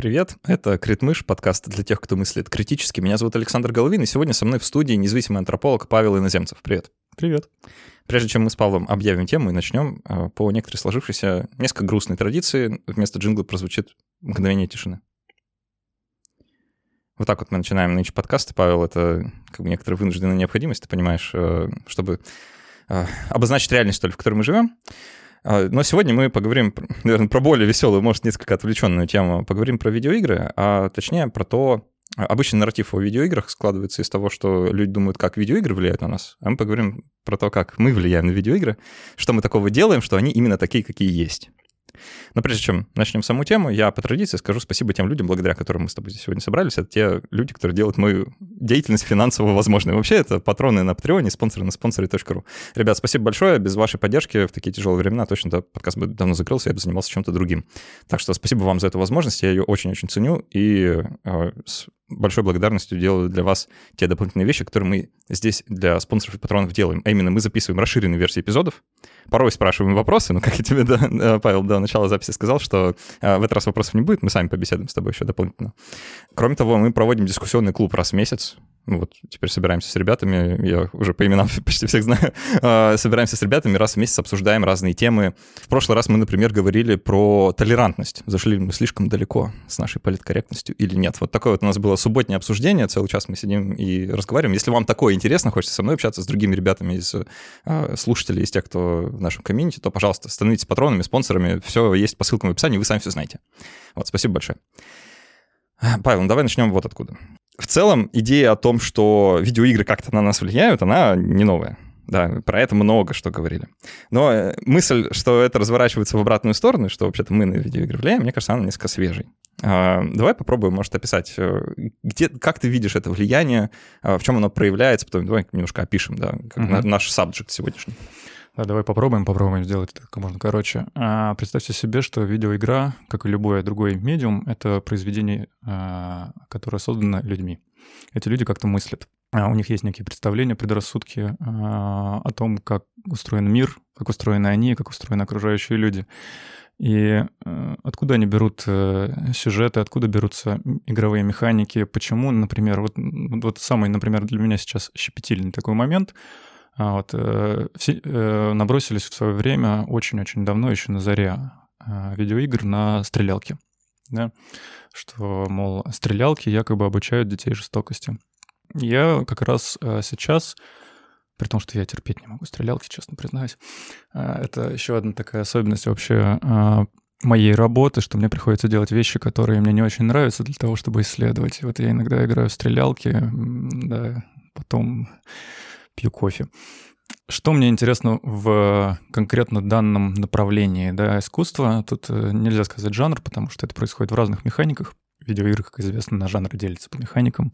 Привет, это Критмыш, подкаст для тех, кто мыслит критически. Меня зовут Александр Головин, и сегодня со мной в студии независимый антрополог Павел Иноземцев. Привет. Привет. Прежде чем мы с Павлом объявим тему и начнем, э, по некоторой сложившейся несколько грустной традиции вместо джингла прозвучит мгновение тишины. Вот так вот мы начинаем нынче подкасты, Павел, это как бы некоторая вынужденная необходимость, ты понимаешь, э, чтобы э, обозначить реальность, что ли, в которой мы живем. А, но сегодня мы поговорим, наверное, про более веселую, может, несколько отвлеченную тему. Поговорим про видеоигры, а точнее про то, а, Обычный нарратив о видеоиграх складывается из того, что люди думают, как видеоигры влияют на нас, а мы поговорим про то, как мы влияем на видеоигры, что мы такого делаем, что они именно такие, какие есть. Но прежде чем начнем саму тему, я по традиции скажу спасибо тем людям, благодаря которым мы с тобой здесь сегодня собрались. Это те люди, которые делают мою деятельность финансово возможной. Вообще это патроны на Патреоне, спонсоры на спонсоре.ру. Ребят, спасибо большое. Без вашей поддержки в такие тяжелые времена точно да, подкаст бы давно закрылся, я бы занимался чем-то другим. Так что спасибо вам за эту возможность, я ее очень-очень ценю и э, с большой благодарностью делаю для вас те дополнительные вещи, которые мы здесь для спонсоров и патронов делаем. А именно мы записываем расширенные версии эпизодов, порой спрашиваем вопросы, но как я тебе, да, Павел, до начала записи сказал, что э, в этот раз вопросов не будет, мы сами побеседуем с тобой еще дополнительно. Кроме того, мы проводим дискуссионный клуб раз в месяц, вот теперь собираемся с ребятами, я уже по именам почти всех знаю, а, собираемся с ребятами, раз в месяц обсуждаем разные темы. В прошлый раз мы, например, говорили про толерантность. Зашли мы слишком далеко с нашей политкорректностью или нет. Вот такое вот у нас было субботнее обсуждение, целый час мы сидим и разговариваем. Если вам такое интересно, хочется со мной общаться, с другими ребятами из э, слушателей, из тех, кто в нашем комьюнити, то, пожалуйста, становитесь патронами, спонсорами. Все есть по ссылкам в описании, вы сами все знаете. Вот, спасибо большое. Павел, ну давай начнем вот откуда. В целом, идея о том, что видеоигры как-то на нас влияют, она не новая. Да, про это много что говорили. Но э, мысль, что это разворачивается в обратную сторону, что вообще-то мы на видеоигры влияем, мне кажется, она несколько свежей. А, давай попробуем, может, описать, э, где, как ты видишь это влияние, а, в чем оно проявляется, потом давай немножко опишем, да, как угу. наш сабджект сегодняшний. Да, давай попробуем, попробуем сделать это как можно короче. А, представьте себе, что видеоигра, как и любой другой медиум, это произведение, а, которое создано людьми. Эти люди как-то мыслят. А, у них есть некие представления, предрассудки о том, как устроен мир, как устроены они, как устроены окружающие люди. И откуда они берут э, сюжеты, откуда берутся игровые механики, почему, например, вот, вот самый, например, для меня сейчас щепетильный такой момент — а вот, э, все э, набросились в свое время очень-очень давно, еще на заре э, видеоигр, на стрелялки. Да? Что, мол, стрелялки якобы обучают детей жестокости. Я как раз сейчас, при том, что я терпеть не могу стрелялки, честно признаюсь, это еще одна такая особенность вообще моей работы, что мне приходится делать вещи, которые мне не очень нравятся для того, чтобы исследовать. Вот я иногда играю в стрелялки, да, потом пью кофе. Что мне интересно в конкретно данном направлении да, искусства? Тут э, нельзя сказать жанр, потому что это происходит в разных механиках. Видеоигры, как известно, на жанры делятся по механикам.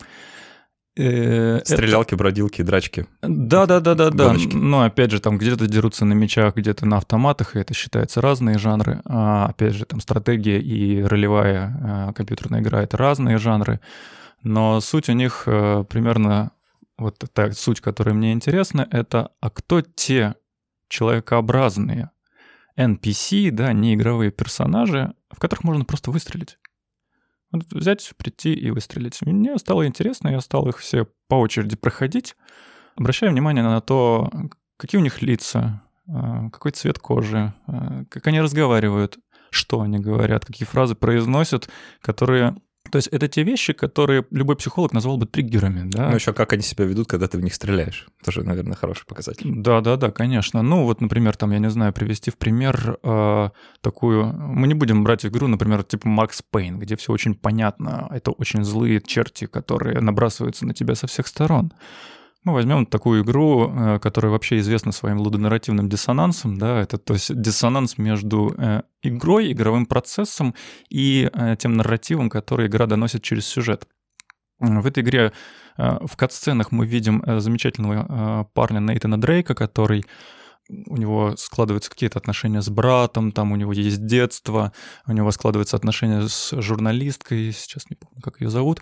Э, Стрелялки, это... бродилки, драчки. Да, да, да, да, да. Но опять же, там где-то дерутся на мечах, где-то на автоматах, и это считается разные жанры. А, опять же, там стратегия и ролевая а, компьютерная игра это разные жанры. Но суть у них а, примерно вот та суть, которая мне интересна, это а кто те человекообразные NPC, да, неигровые персонажи, в которых можно просто выстрелить. Вот взять, прийти и выстрелить. Мне стало интересно, я стал их все по очереди проходить, обращая внимание на то, какие у них лица, а, какой цвет кожи, а, как они разговаривают, что они говорят, какие фразы произносят, которые то есть это те вещи, которые любой психолог назвал бы триггерами, да. Ну еще как они себя ведут, когда ты в них стреляешь. Тоже, наверное, хороший показатель. Да, да, да, конечно. Ну вот, например, там, я не знаю, привести в пример э, такую... Мы не будем брать игру, например, типа Макс Пейн, где все очень понятно. Это очень злые черти, которые набрасываются на тебя со всех сторон. Мы возьмем такую игру, э, которая вообще известна своим лудонарративным диссонансом, да, это то есть диссонанс между э, игрой, игровым процессом и э, тем нарративом, который игра доносит через сюжет. В этой игре в кат-сценах мы видим замечательного парня Нейтана Дрейка, который у него складываются какие-то отношения с братом, там у него есть детство, у него складываются отношения с журналисткой, сейчас не помню, как ее зовут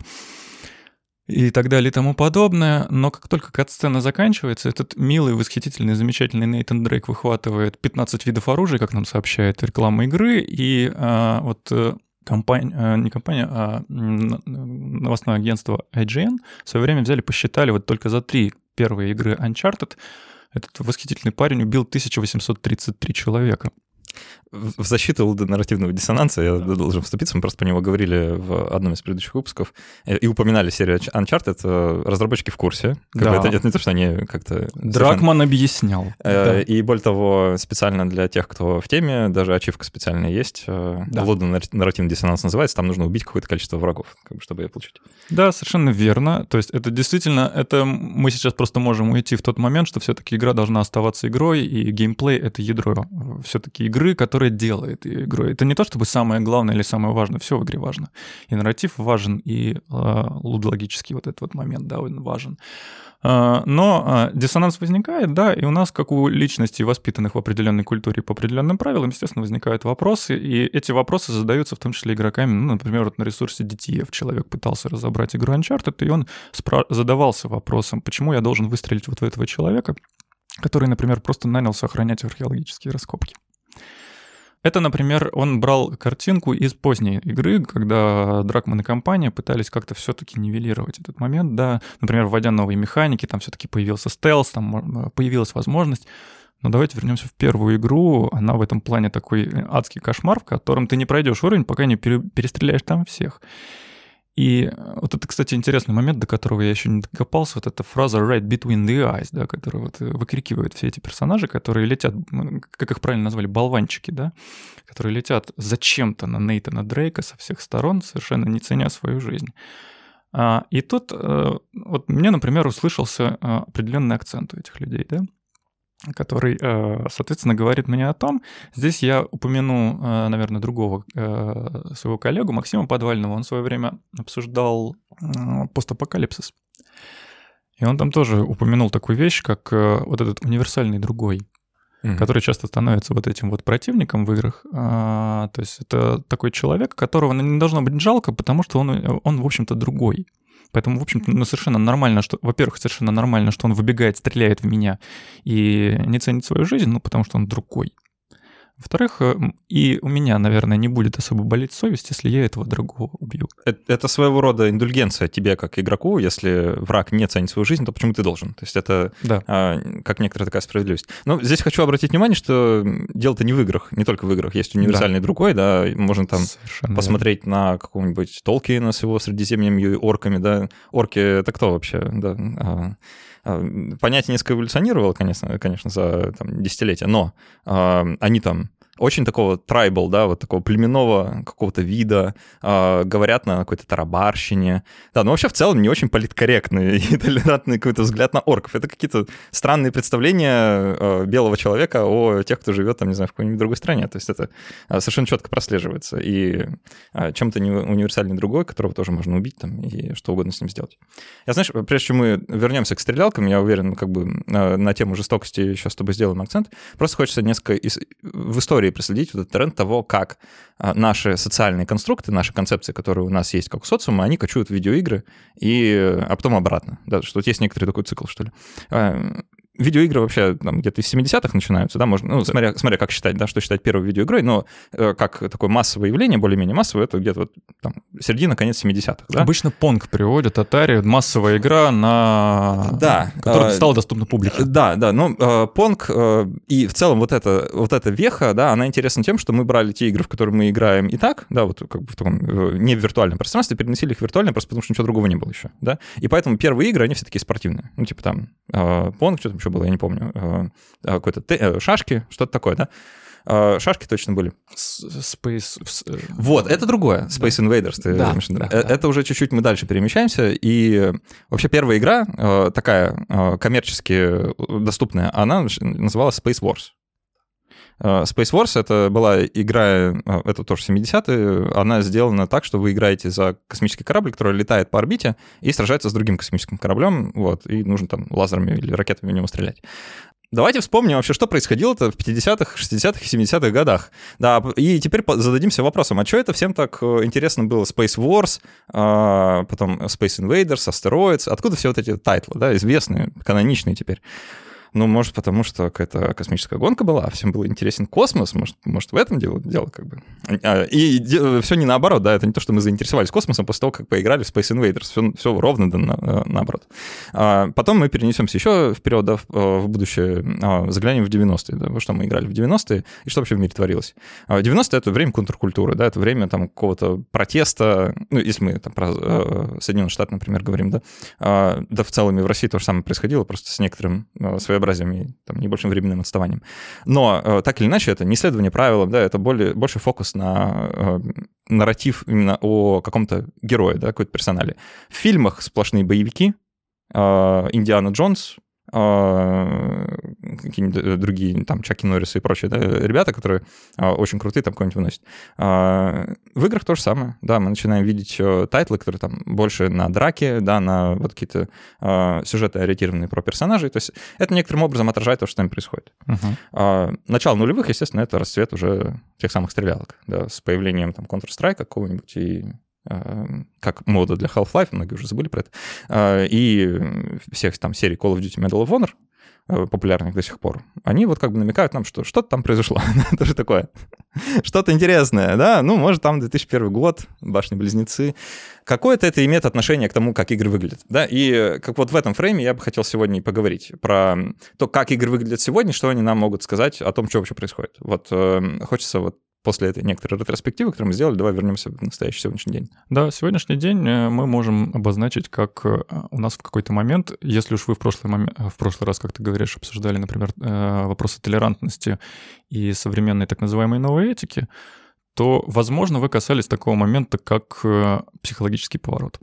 и так далее и тому подобное. Но как только кат-сцена заканчивается, этот милый, восхитительный, замечательный Нейтан Дрейк выхватывает 15 видов оружия, как нам сообщает реклама игры, и а, вот э, компания, не компания, а новостное агентство IGN в свое время взяли, посчитали вот только за три первые игры Uncharted этот восхитительный парень убил 1833 человека в защиту нарративного диссонанса я должен вступиться. Мы просто по него говорили в одном из предыдущих выпусков э, и упоминали серию Uncharted. Э, разработчики в курсе. Да. это, это не то, что они как-то... Дракман совершенно... объяснял. Э, да. И более того, специально для тех, кто в теме, даже ачивка специальная есть. Да. Лондон нарративный диссонанс называется. Там нужно убить какое-то количество врагов, чтобы ее получить. Да, совершенно верно. То есть это действительно, это мы сейчас просто можем уйти в тот момент, что все-таки игра должна оставаться игрой, и геймплей — это ядро все-таки игры, которая которое делает игру. Это не то, чтобы самое главное или самое важное, все в игре важно. И нарратив важен, и э, лудологический вот этот вот момент, да, он важен. Э, но э, диссонанс возникает, да, и у нас, как у личностей, воспитанных в определенной культуре по определенным правилам, естественно, возникают вопросы, и эти вопросы задаются в том числе игроками. Ну, например, вот на ресурсе DTF человек пытался разобрать игру Uncharted, и он спра- задавался вопросом, почему я должен выстрелить вот в этого человека, который, например, просто нанялся охранять археологические раскопки. Это, например, он брал картинку из поздней игры, когда Дракман и компания пытались как-то все-таки нивелировать этот момент, да, например, вводя новые механики, там все-таки появился стелс, там появилась возможность но давайте вернемся в первую игру. Она в этом плане такой адский кошмар, в котором ты не пройдешь уровень, пока не перестреляешь там всех. И вот это, кстати, интересный момент, до которого я еще не докопался, вот эта фраза «right between the eyes», да, которую вот выкрикивают все эти персонажи, которые летят, как их правильно назвали, болванчики, да, которые летят зачем-то на Нейтана Дрейка со всех сторон, совершенно не ценя свою жизнь. А, и тут э, вот мне, например, услышался э, определенный акцент у этих людей, да, который, э, соответственно, говорит мне о том, здесь я упомяну, э, наверное, другого э, своего коллегу, Максима Подвального, он в свое время обсуждал постапокалипсис. И он там тоже упомянул такую вещь, как вот этот универсальный другой, mm-hmm. который часто становится вот этим вот противником в играх. А, то есть это такой человек, которого не должно быть жалко, потому что он, он в общем-то, другой. Поэтому, в общем-то, ну, совершенно нормально, что, во-первых, совершенно нормально, что он выбегает, стреляет в меня и не ценит свою жизнь, ну, потому что он другой. Во-вторых, э, и у меня, наверное, не будет особо болеть совесть, если я этого другого убью. Это, это своего рода индульгенция тебе как игроку. Если враг не ценит свою жизнь, то почему ты должен? То есть это да. а, как некоторая такая справедливость. Но здесь хочу обратить внимание, что дело-то не в играх, не только в играх. Есть универсальный да. другой, да, можно там Совершенно посмотреть верно. на какого-нибудь Толкина с его Средиземьем и орками, да. Орки — это кто вообще? Да. А, а, понятие несколько эволюционировало, конечно, конечно за там, десятилетия, но э, они там очень такого трайбл, да, вот такого племенного какого-то вида, э, говорят на какой-то тарабарщине. Да, но вообще в целом не очень политкорректный и толерантный какой-то взгляд на орков. Это какие-то странные представления э, белого человека о тех, кто живет там, не знаю, в какой-нибудь другой стране. То есть это э, совершенно четко прослеживается. И э, чем-то не универсальный другой, которого тоже можно убить там и что угодно с ним сделать. Я, знаешь, прежде чем мы вернемся к стрелялкам, я уверен, как бы э, на тему жестокости еще с тобой сделаем акцент. Просто хочется несколько из... в истории истории проследить вот этот тренд того, как а, наши социальные конструкты, наши концепции, которые у нас есть как у социума, они кочуют в видеоигры, и, а потом обратно. Да, что вот есть некоторый такой цикл, что ли. Видеоигры вообще там, где-то из 70-х начинаются, да, можно, ну, смотря, смотря как считать, да, что считать первой видеоигрой, но э, как такое массовое явление, более-менее массовое, это где-то вот там середина, конец 70-х, да? Обычно Pong приводит, Atari, массовая игра, на... Да. Которая э, стала доступна публике. Да, да, но э, Pong э, и в целом вот эта, вот эта веха, да, она интересна тем, что мы брали те игры, в которые мы играем и так, да, вот как бы в таком, э, не в виртуальном пространстве, переносили их в виртуальное просто потому, что ничего другого не было еще, да, и поэтому первые игры, они все такие спортивные, ну, типа там э, Pong, что там еще было, я не помню, Э, э, какой-то э, шашки, что-то такое, да? Шашки точно были. Space... Вот, это другое. Space Invaders. Ты да, да, это да. уже чуть-чуть мы дальше перемещаемся. И вообще первая игра, такая коммерчески доступная, она называлась Space Wars. Space Wars — это была игра, это тоже 70-е, она сделана так, что вы играете за космический корабль, который летает по орбите и сражается с другим космическим кораблем, вот, и нужно там лазерами или ракетами в него стрелять. Давайте вспомним вообще, что происходило-то в 50-х, 60-х и 70-х годах. Да, и теперь зададимся вопросом, а что это всем так э, интересно было? Space Wars, а, потом Space Invaders, Asteroids, откуда все вот эти тайтлы, да, известные, каноничные теперь? Ну, может, потому что какая-то космическая гонка была, а всем был интересен космос, может, может в этом дело, дело как бы. А, и все не наоборот, да, это не то, что мы заинтересовались космосом после того, как поиграли в Space Invaders, все, все ровно да, на, э, наоборот. А потом мы перенесемся еще вперед, да, в, э, будущее, заглянем в 90-е, да, что мы играли в 90-е, и что вообще в мире творилось. 90-е — это время контркультуры, да, это время там какого-то протеста, ну, если мы там про э, Соединенные Штаты, например, говорим, да, да в целом и в России то же самое происходило, просто с некоторым своеобразием и там небольшим временным отставанием. Но так или иначе, это не исследование правилам, да, это более, больше фокус на нарратив именно о каком-то герое, да, какой-то персонале. В фильмах сплошные боевики, Индиана Джонс, какие-нибудь э, другие, там, Чаки Норрисы и прочие, да, ребята, которые а, очень крутые, там какой-нибудь выносят. А, в играх то же самое, да, мы начинаем видеть э, тайтлы, которые там больше на драке, да, на вот какие-то сюжеты, ориентированные про персонажей, то есть это некоторым образом отражает то, что там происходит. Uh-huh. Начало нулевых, естественно, это расцвет уже тех самых стрелялок, да, с появлением там Counter-Strike какого-нибудь и как мода для Half-Life, многие уже забыли про это, э, и всех там серий Call of Duty Medal of Honor, э, популярных до сих пор, они вот как бы намекают нам, что что-то там произошло, это же такое, что-то интересное, да, ну, может, там 2001 год, Башни-Близнецы, какое-то это имеет отношение к тому, как игры выглядят, да, и как вот в этом фрейме я бы хотел сегодня и поговорить про то, как игры выглядят сегодня, что они нам могут сказать о том, что вообще происходит. Вот э, хочется вот после этой некоторой ретроспективы, которую мы сделали, давай вернемся в настоящий сегодняшний день. Да, сегодняшний день э, мы можем обозначить, как э, у нас в какой-то момент, если уж вы в прошлый, момент, э, в прошлый раз, как ты говоришь, обсуждали, например, вопросы толерантности и современной так называемой новой этики, то, возможно, вы касались такого момента, как психологический поворот.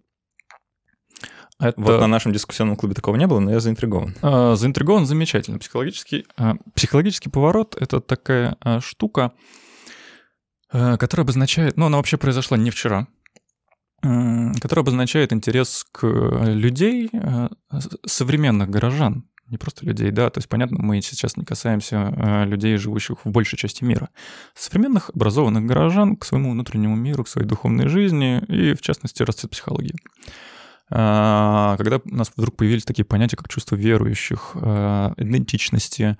Это... Вот на нашем дискуссионном клубе такого не было, но я заинтригован. Заинтригован замечательно. Психологический, психологический поворот — это такая штука, которая обозначает, ну, она вообще произошла не вчера, которая обозначает интерес к э, людей, э, современных горожан, не просто людей, да, то есть, понятно, мы сейчас не касаемся людей, живущих в большей части мира. Современных образованных горожан к своему внутреннему миру, к своей духовной жизни и, в частности, расцвет психологии. А, когда у нас вдруг появились такие понятия, как чувство верующих, идентичности,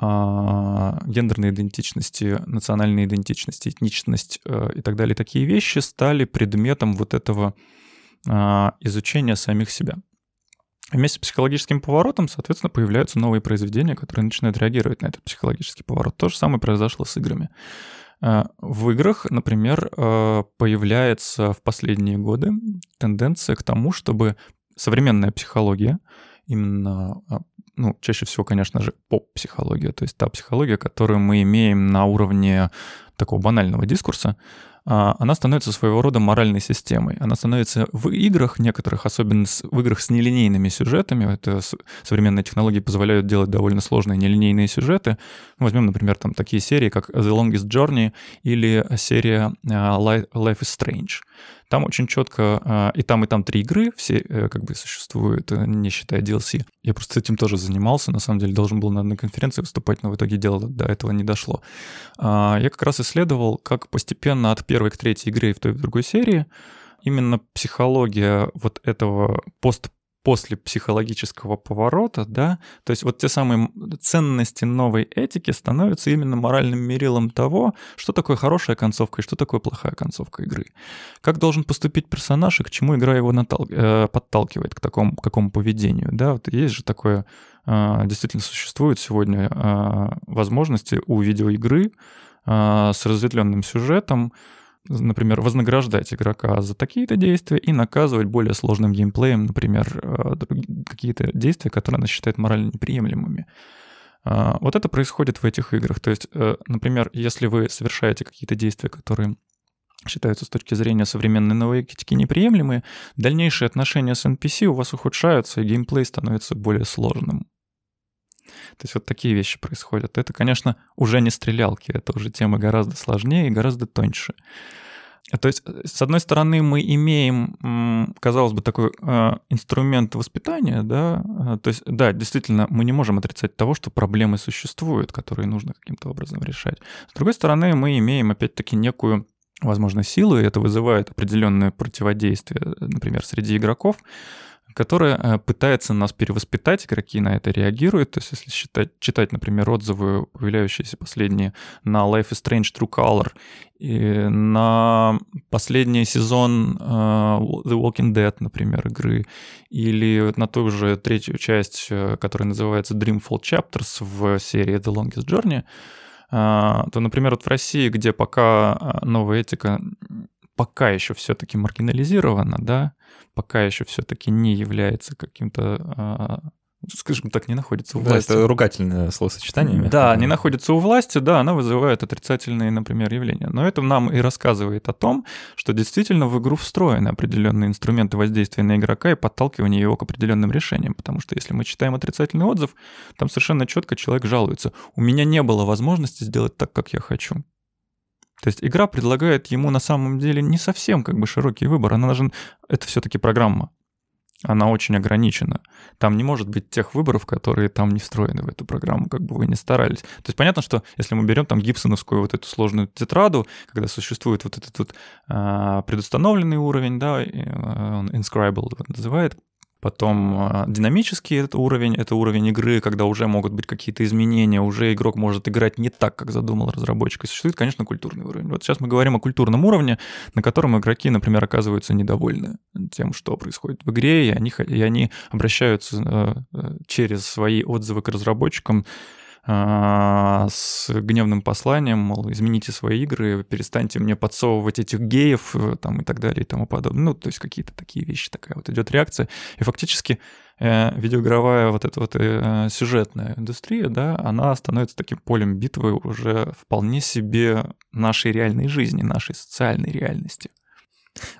гендерной идентичности, национальной идентичности, этничность э, и так далее, такие вещи стали предметом вот этого а, изучения самих себя. Вместе с психологическим поворотом, соответственно, появляются новые произведения, которые начинают реагировать на этот психологический поворот. То же самое произошло с играми. Э, в играх, например, э, появляется в последние годы тенденция к тому, чтобы современная психология, именно а, ну, чаще всего, конечно же, поп-психология, то есть та психология, которую мы имеем на уровне такого банального дискурса, а, она становится своего рода моральной системой. Она становится в играх некоторых, особенно в играх с нелинейными сюжетами, это современные технологии позволяют делать довольно сложные нелинейные сюжеты. Возьмем, например, там такие серии, как The Longest Journey или серия а, Life is Strange. Там очень четко а, и там, и там три игры, все э, как бы существуют, э, не считая DLC. Я просто этим тоже занимался, на самом деле должен был на одной конференции выступать, но в итоге дело до этого не дошло. Я как раз исследовал, как постепенно от первой к третьей игры в той и в другой серии именно психология вот этого пост после психологического поворота, да, то есть вот те самые ценности новой этики становятся именно моральным мерилом того, что такое хорошая концовка и что такое плохая концовка игры. Как должен поступить персонаж и к чему игра его натал... э, подталкивает, к такому, какому поведению, да, вот есть же такое, э, действительно существует сегодня э, возможности у видеоигры э, с разветвленным сюжетом, например, вознаграждать игрока за такие-то действия и наказывать более сложным геймплеем, например, э, какие-то действия, которые она считает морально неприемлемыми. А, вот это происходит в этих играх. То есть, э, например, если вы совершаете какие-то действия, которые считаются с точки зрения современной новой неприемлемые, дальнейшие отношения с NPC у вас ухудшаются, и геймплей становится более сложным. То есть вот такие вещи происходят. Это, конечно, уже не стрелялки, это уже тема гораздо сложнее и гораздо тоньше. То есть, э, с одной стороны, мы имеем, казалось бы, такой э, инструмент воспитания, да, э, то есть, да, действительно, мы не можем отрицать того, что проблемы существуют, которые нужно каким-то образом решать. С другой стороны, мы имеем, опять-таки, некую, возможно, силу, и это вызывает определенное противодействие, например, среди игроков, которая э, пытается нас перевоспитать, игроки на это реагируют. То есть если считать, читать, например, отзывы, появляющиеся последние на Life is Strange True Color, и на последний сезон uh, The Walking Dead, например, игры, или на ту же третью часть, э, которая называется Dreamfall Chapters в серии The Longest Journey, то, например, вот в России, где пока новая этика пока еще все-таки маргинализирована, да, пока еще все-таки не является каким-то а, скажем так, не находится у власти. Да, это ругательное словосочетание. Да, не находится у власти, да, она вызывает отрицательные, например, явления. Но это нам и рассказывает о том, что действительно в игру встроены определенные инструменты воздействия на игрока и подталкивания его к определенным решениям. Потому что если мы читаем отрицательный отзыв, там совершенно четко человек жалуется. У меня не было возможности сделать так, как я хочу. То есть игра предлагает ему на самом деле не совсем как бы широкий выбор. Она должен... Это все-таки программа. Она очень ограничена. Там не может быть тех выборов, которые там не встроены в эту программу, как бы вы ни старались. То есть понятно, что если мы берем там гибсоновскую вот эту сложную тетраду, когда существует вот этот вот а, предустановленный уровень, да, он inscribable называет, Потом а, динамический это уровень, это уровень игры, когда уже могут быть какие-то изменения, уже игрок может играть не так, как задумал разработчик. И существует, конечно, культурный уровень. Вот сейчас мы говорим о культурном уровне, на котором игроки, например, оказываются недовольны тем, что происходит в игре, и они, и они обращаются э, э, через свои отзывы к разработчикам с гневным посланием, мол, измените свои игры, перестаньте мне подсовывать этих геев э, там, и так далее и тому подобное. Ну, то есть какие-то такие вещи, такая вот идет реакция. И фактически э, видеоигровая вот эта вот э, сюжетная индустрия, да, она становится таким полем битвы уже вполне себе нашей реальной жизни, нашей социальной реальности.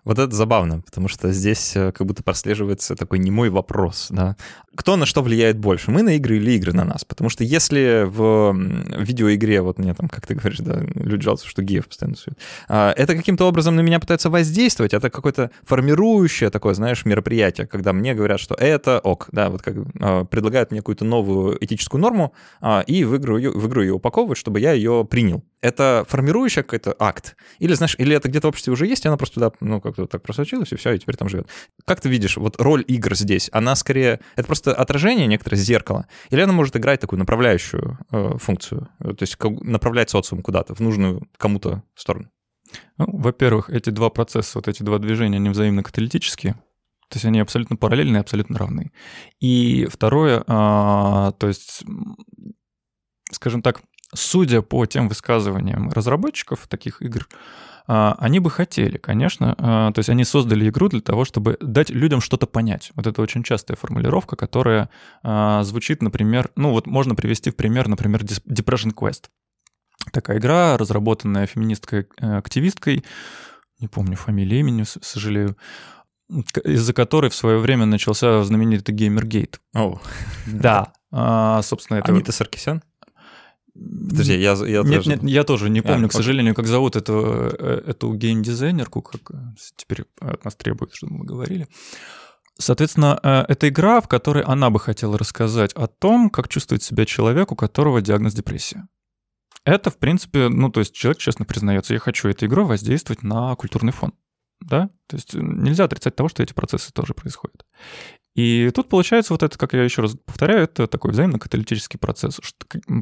Вот это забавно, потому что здесь э, как будто прослеживается такой немой вопрос, да. Кто на что влияет больше, мы на игры или игры на нас? Потому что если в видеоигре, вот мне там, как ты говоришь, да, люди жалуются, что геев постоянно суют, а, это каким-то образом на меня пытаются воздействовать, это какое-то формирующее такое, знаешь, мероприятие, когда мне говорят, что это ок, да, вот как а, предлагают мне какую-то новую этическую норму, а, и в игру, в игру ее упаковывают, чтобы я ее принял. Это формирующий какой-то акт? Или, знаешь, или это где-то в обществе уже есть, и она просто туда ну, как-то так просочилась, и все, и теперь там живет. Как ты видишь, вот роль игр здесь, она скорее, это просто отражение некоторое зеркала, или она может играть такую направляющую э, функцию, то есть как, направлять социум куда-то, в нужную кому-то сторону? Ну, во-первых, эти два процесса, вот эти два движения, они взаимно каталитические, то есть они абсолютно параллельны и абсолютно равны. И второе, а, то есть, скажем так, судя по тем высказываниям разработчиков таких игр, а, они бы хотели, конечно. А, то есть они создали игру для того, чтобы дать людям что-то понять. Вот это очень частая формулировка, которая а, звучит, например, ну вот можно привести в пример, например, Depression Quest. Такая игра, разработанная феминисткой-активисткой, э, не помню фамилию, имени, сожалею, из-за которой в свое время начался знаменитый Геймергейт. О. Oh. Да. А, собственно, это... Анита Саркисян? Подожди, я, я нет, тоже... Нет, я тоже не помню, а, к сожалению, как зовут эту, э, эту геймдизайнерку, как теперь от нас требуют, чтобы мы говорили. Соответственно, э, это игра, в которой она бы хотела рассказать о том, как чувствует себя человек, у которого диагноз депрессия. Это, в принципе, ну, то есть человек честно признается, я хочу этой игрой воздействовать на культурный фон. Да? То есть нельзя отрицать того, что эти процессы тоже происходят. И тут получается вот это, как я еще раз повторяю, это такой взаимно-каталитический процесс.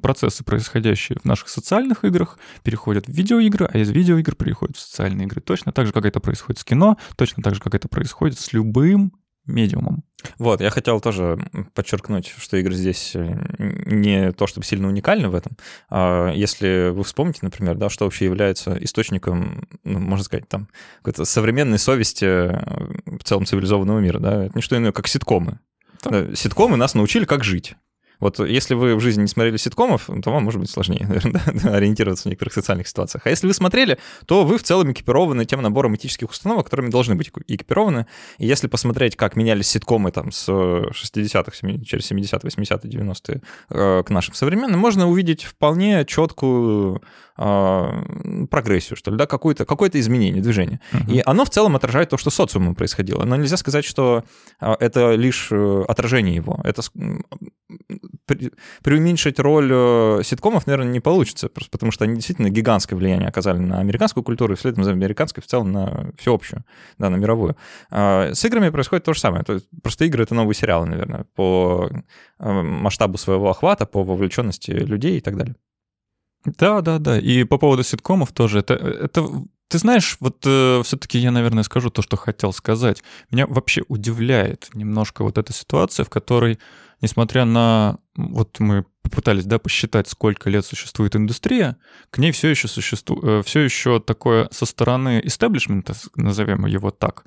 Процессы, происходящие в наших социальных играх, переходят в видеоигры, а из видеоигр переходят в социальные игры. Точно так же, как это происходит с кино, точно так же, как это происходит с любым медиумом. Вот, я хотел тоже подчеркнуть, что игры здесь э, не то чтобы сильно уникальны в этом. А если вы вспомните, например, да, что вообще является источником, ну, можно сказать, там, какой-то современной совести э, в целом цивилизованного мира, да, это не что иное, как ситкомы. Да. Ситкомы нас научили, как жить. Вот если вы в жизни не смотрели ситкомов, то вам может быть сложнее, наверное, ориентироваться в некоторых социальных ситуациях. А если вы смотрели, то вы в целом экипированы тем набором этических установок, которыми должны быть экипированы. И если посмотреть, как менялись ситкомы там с 60-х, через 70-е, 80-е, 90-е к нашим современным, можно увидеть вполне четкую прогрессию, что ли, да, какое-то какое изменение, движение. Uh-huh. И оно в целом отражает то, что социумом происходило. Но нельзя сказать, что а, это лишь э, отражение его. Это преуменьшить роль э, ситкомов, наверное, не получится, просто потому что они действительно гигантское влияние оказали на американскую культуру, и следом за американской в целом на всеобщую, да, на мировую. А, с играми происходит то же самое. То есть просто игры — это новые сериалы, наверное, по э, масштабу своего охвата, по вовлеченности людей и так далее. Да, да, да. И по поводу ситкомов тоже. Это, это ты знаешь, вот э, все-таки я, наверное, скажу то, что хотел сказать. Меня вообще удивляет немножко вот эта ситуация, в которой, несмотря на... Вот мы попытались, да, посчитать, сколько лет существует индустрия, к ней все еще существует, э, все еще такое со стороны истеблишмента, назовем его так,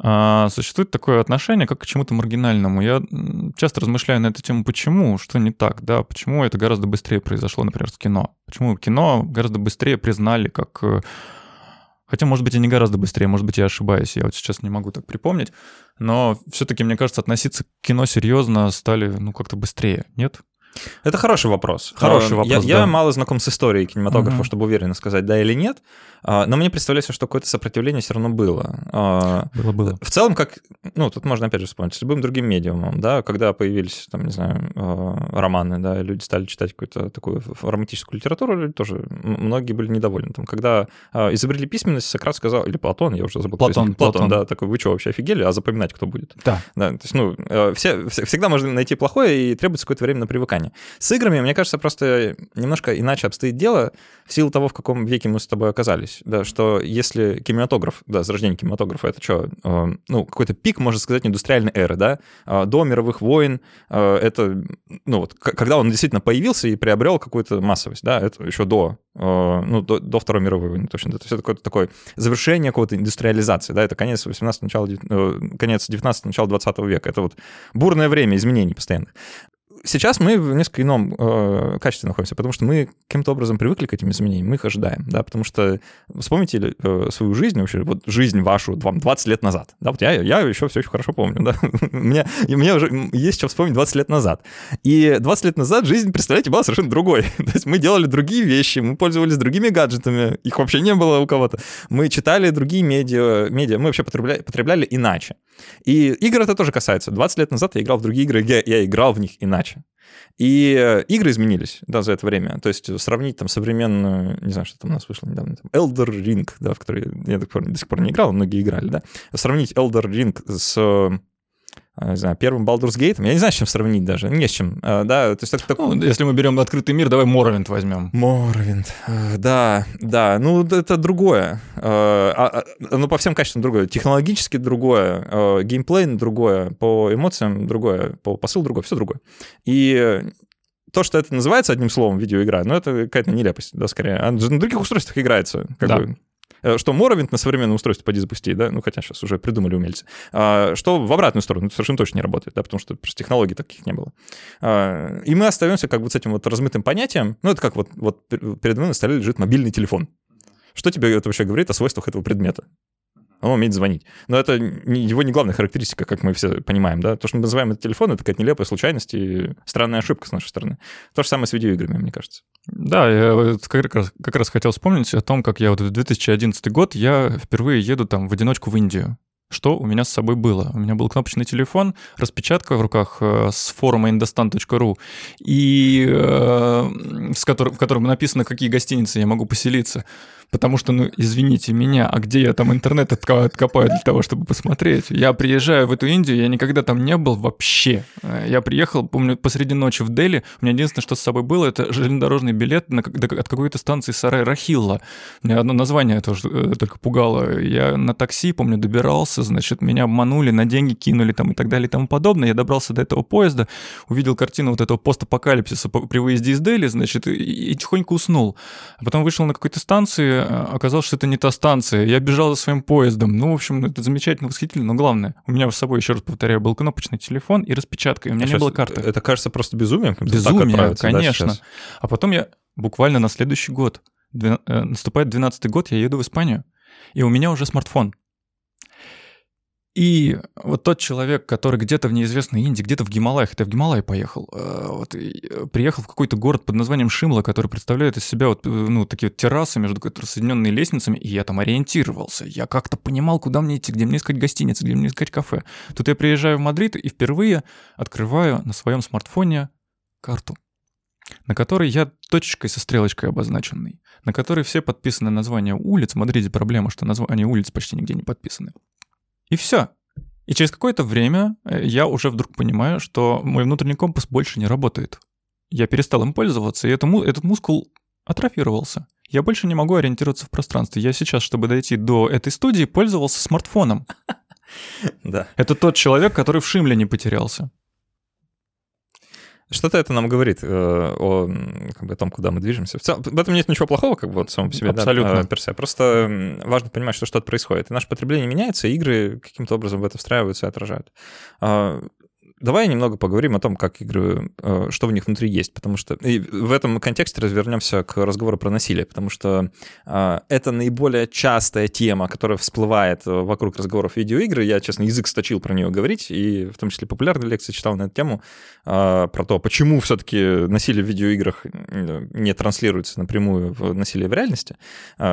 существует такое отношение как к чему-то маргинальному. Я часто размышляю на эту тему, почему, что не так, да, почему это гораздо быстрее произошло, например, с кино. Почему кино гораздо быстрее признали как... Э, хотя, может быть, и не гораздо быстрее, может быть, я ошибаюсь, я вот сейчас не могу так припомнить. Но все-таки, мне кажется, относиться к кино серьезно стали, ну, как-то быстрее, нет? Это хороший вопрос. Хороший вопрос. Я, да. я мало знаком с историей кинематографа, Мгм. чтобы уверенно сказать, да или нет. А, Но мне представляется, что какое-то сопротивление все равно было. А, Было, было. В целом, как, ну, тут можно опять же вспомнить, с любым другим медиумом, да, когда появились, там, не знаю, э, романы, да, люди стали читать какую-то такую романтическую литературу, люди тоже, многие были недовольны. Там, когда изобрели письменность, Сократ сказал, или Платон, я уже забыл. Платон. Платон, Платон. да, такой, вы что, вообще офигели, а запоминать кто будет? Да. Да, то есть, ну, все, вс- всегда можно найти плохое, и требуется какое-то время на привыкание. С играми, мне кажется, просто немножко иначе обстоит дело в силу того, в каком веке мы с тобой оказались. Да, что если кинематограф, да, зарождение кинематографа, это что, э, ну, какой-то пик, можно сказать, индустриальной эры, да, Э, до мировых войн, э, это, ну, вот, когда он действительно появился и приобрел какую-то массовость, да, это еще до, э, ну, до, до Второй мировой войны, точно, это все такое, такое завершение какой-то индустриализации, да, это конец 18 начало, конец 19 начало 20 века, это вот бурное время изменений постоянных. Сейчас мы в несколько ином э, качестве находимся, потому что мы каким-то образом привыкли к этим изменениям, мы их ожидаем, да, потому что вспомните э, свою жизнь вообще, вот жизнь вашу вам 20 лет назад, да, вот я, я еще все очень хорошо помню, да, мне, мне уже есть что вспомнить 20 лет назад. И 20 лет назад жизнь, представляете, была совершенно другой. То есть мы делали другие вещи, мы пользовались другими гаджетами, их вообще не было у кого-то. Мы читали другие медиа, медиа мы вообще потребляли, потребляли иначе. И игр это тоже касается. 20 лет назад я играл в другие игры, я, я играл в них иначе. И э, игры изменились, да, за это время. То есть сравнить там современную, не знаю, что там у нас вышло недавно, там, Elder Ring, да, в который я до сих пор, до сих пор не играл, многие играли, да. Сравнить Elder Ring с не знаю, первым Baldur's Gate, я не знаю, с чем сравнить даже, не с чем, э, да, то есть это такой... Ну, если мы берем открытый мир, давай Моровинт возьмем. Морвинд, э, да, да, ну это другое, Э, а- а- ну по всем качествам другое, технологически другое, э, геймплей другое, по эмоциям другое, по посылу другое, все другое. И то, что это называется одним словом видеоигра, ну это какая-то нелепость, да, скорее. А на других устройствах играется, как Да. бы. Э, Что Моровинт на современном устройстве поди запусти, да, ну хотя сейчас уже придумали умельцы. А, что в обратную сторону совершенно точно не работает, да, потому что просто технологий таких не было. А, и мы остаемся как бы с этим вот размытым понятием, ну это как вот, вот пер- передо мной на столе лежит мобильный телефон. Что тебе это вообще говорит о свойствах этого предмета? Он умеет звонить. Но это не, его не главная характеристика, как мы все понимаем, да. То, что мы называем это телефон, это какая-то нелепая случайность и странная ошибка с нашей стороны. То же самое с видеоиграми, мне кажется. Да, я как раз, как раз хотел вспомнить о том, как я вот в 2011 год я впервые еду там в одиночку в Индию. Что у меня с собой было? У меня был кнопочный телефон, распечатка в руках э, с форума indostan.ru, и э, с которым, в котором написано, какие гостиницы я могу поселиться. Потому что, ну, извините меня, а где я там интернет отка- откопаю для того, чтобы посмотреть? Я приезжаю в эту Индию, я никогда там не был вообще. Э, Я приехал, помню, посреди ночи в Дели, у меня единственное, что с собой было, это железнодорожный билет на, от какой-то станции Сарай Рахилла. Меня одно название тоже э, только пугало. Я на такси, помню, добирался, значит, меня обманули, на деньги кинули там и так далее и тому подобное. Я добрался до этого поезда, увидел картину вот этого постапокалипсиса по- при выезде из Дели, значит, и, и тихонько уснул. А потом вышел на какой-то станции, оказалось, что это не та станция. Я бежал за своим поездом. Ну, в общем, это замечательно, восхитительно, но главное, у меня с собой, еще раз повторяю, был кнопочный телефон и распечатка, и у меня не Сейчас было карты. Это кажется просто безумием. Безумие, да, конечно. сейчас. а потом я буквально на следующий год, две- э, наступает 12 год, я еду в Испанию, и у меня уже смартфон. И вот тот человек, который где-то в неизвестной Индии, где-то в Гималаях, я в Гималаи поехал, э, вот, э, приехал в какой-то город под названием Шимла, который представляет из себя вот, э, ну, такие вот террасы, между которыми соединенные лестницами, и я там ориентировался. Я как-то понимал, куда мне идти, где мне искать гостиницу, где мне искать кафе. Тут я приезжаю в Мадрид и впервые открываю на своем смартфоне карту, на которой я точечкой со стрелочкой обозначенный, на которой все подписаны названия улиц. В Мадриде проблема, что названия улиц почти нигде не подписаны. И все. И через какое-то время э, я уже вдруг понимаю, что мой внутренний компас больше не работает. Я перестал им пользоваться, и этому, этот мускул атрофировался. Я больше не могу ориентироваться в пространстве. Я сейчас, чтобы дойти до этой студии, пользовался смартфоном. Да. Это тот человек, который в Шимле не потерялся. Что-то это нам говорит э, о, как бы, о том, куда мы движемся. В, целом, в этом нет ничего плохого, как бы вот самом по себе. Абсолютно. Да, э, персе. Просто важно понимать, что что-то происходит. И наше потребление меняется, и игры каким-то образом в это встраиваются и отражают. А, Давай немного поговорим о том, как игры, э, что в них внутри есть, потому что и в этом контексте развернемся к разговору про насилие, потому что э, это наиболее частая тема, которая всплывает э, вокруг разговоров видеоигры. Я, честно, язык сточил про нее говорить, и в том числе популярные лекции читал на эту тему, про то, почему все-таки насилие в видеоиграх не транслируется напрямую в насилие в реальности.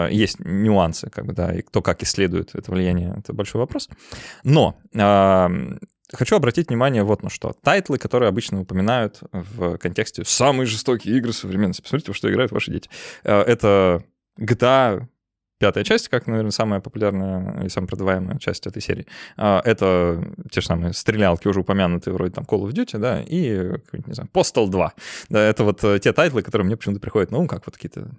Есть нюансы, как бы, да, и кто как исследует это влияние, это большой вопрос. Но Хочу обратить внимание вот на что. Тайтлы, которые обычно упоминают в контексте «самые жестокие игры современности». Посмотрите, во что играют ваши дети. Э, это GTA пятая часть, как, наверное, самая популярная и самая продаваемая часть этой серии. Э, это те же самые стрелялки, уже упомянутые, вроде там Call of Duty, да, и, не знаю, Postal 2. Да, это вот э, те тайтлы, которые мне почему-то приходят на ум, как вот какие-то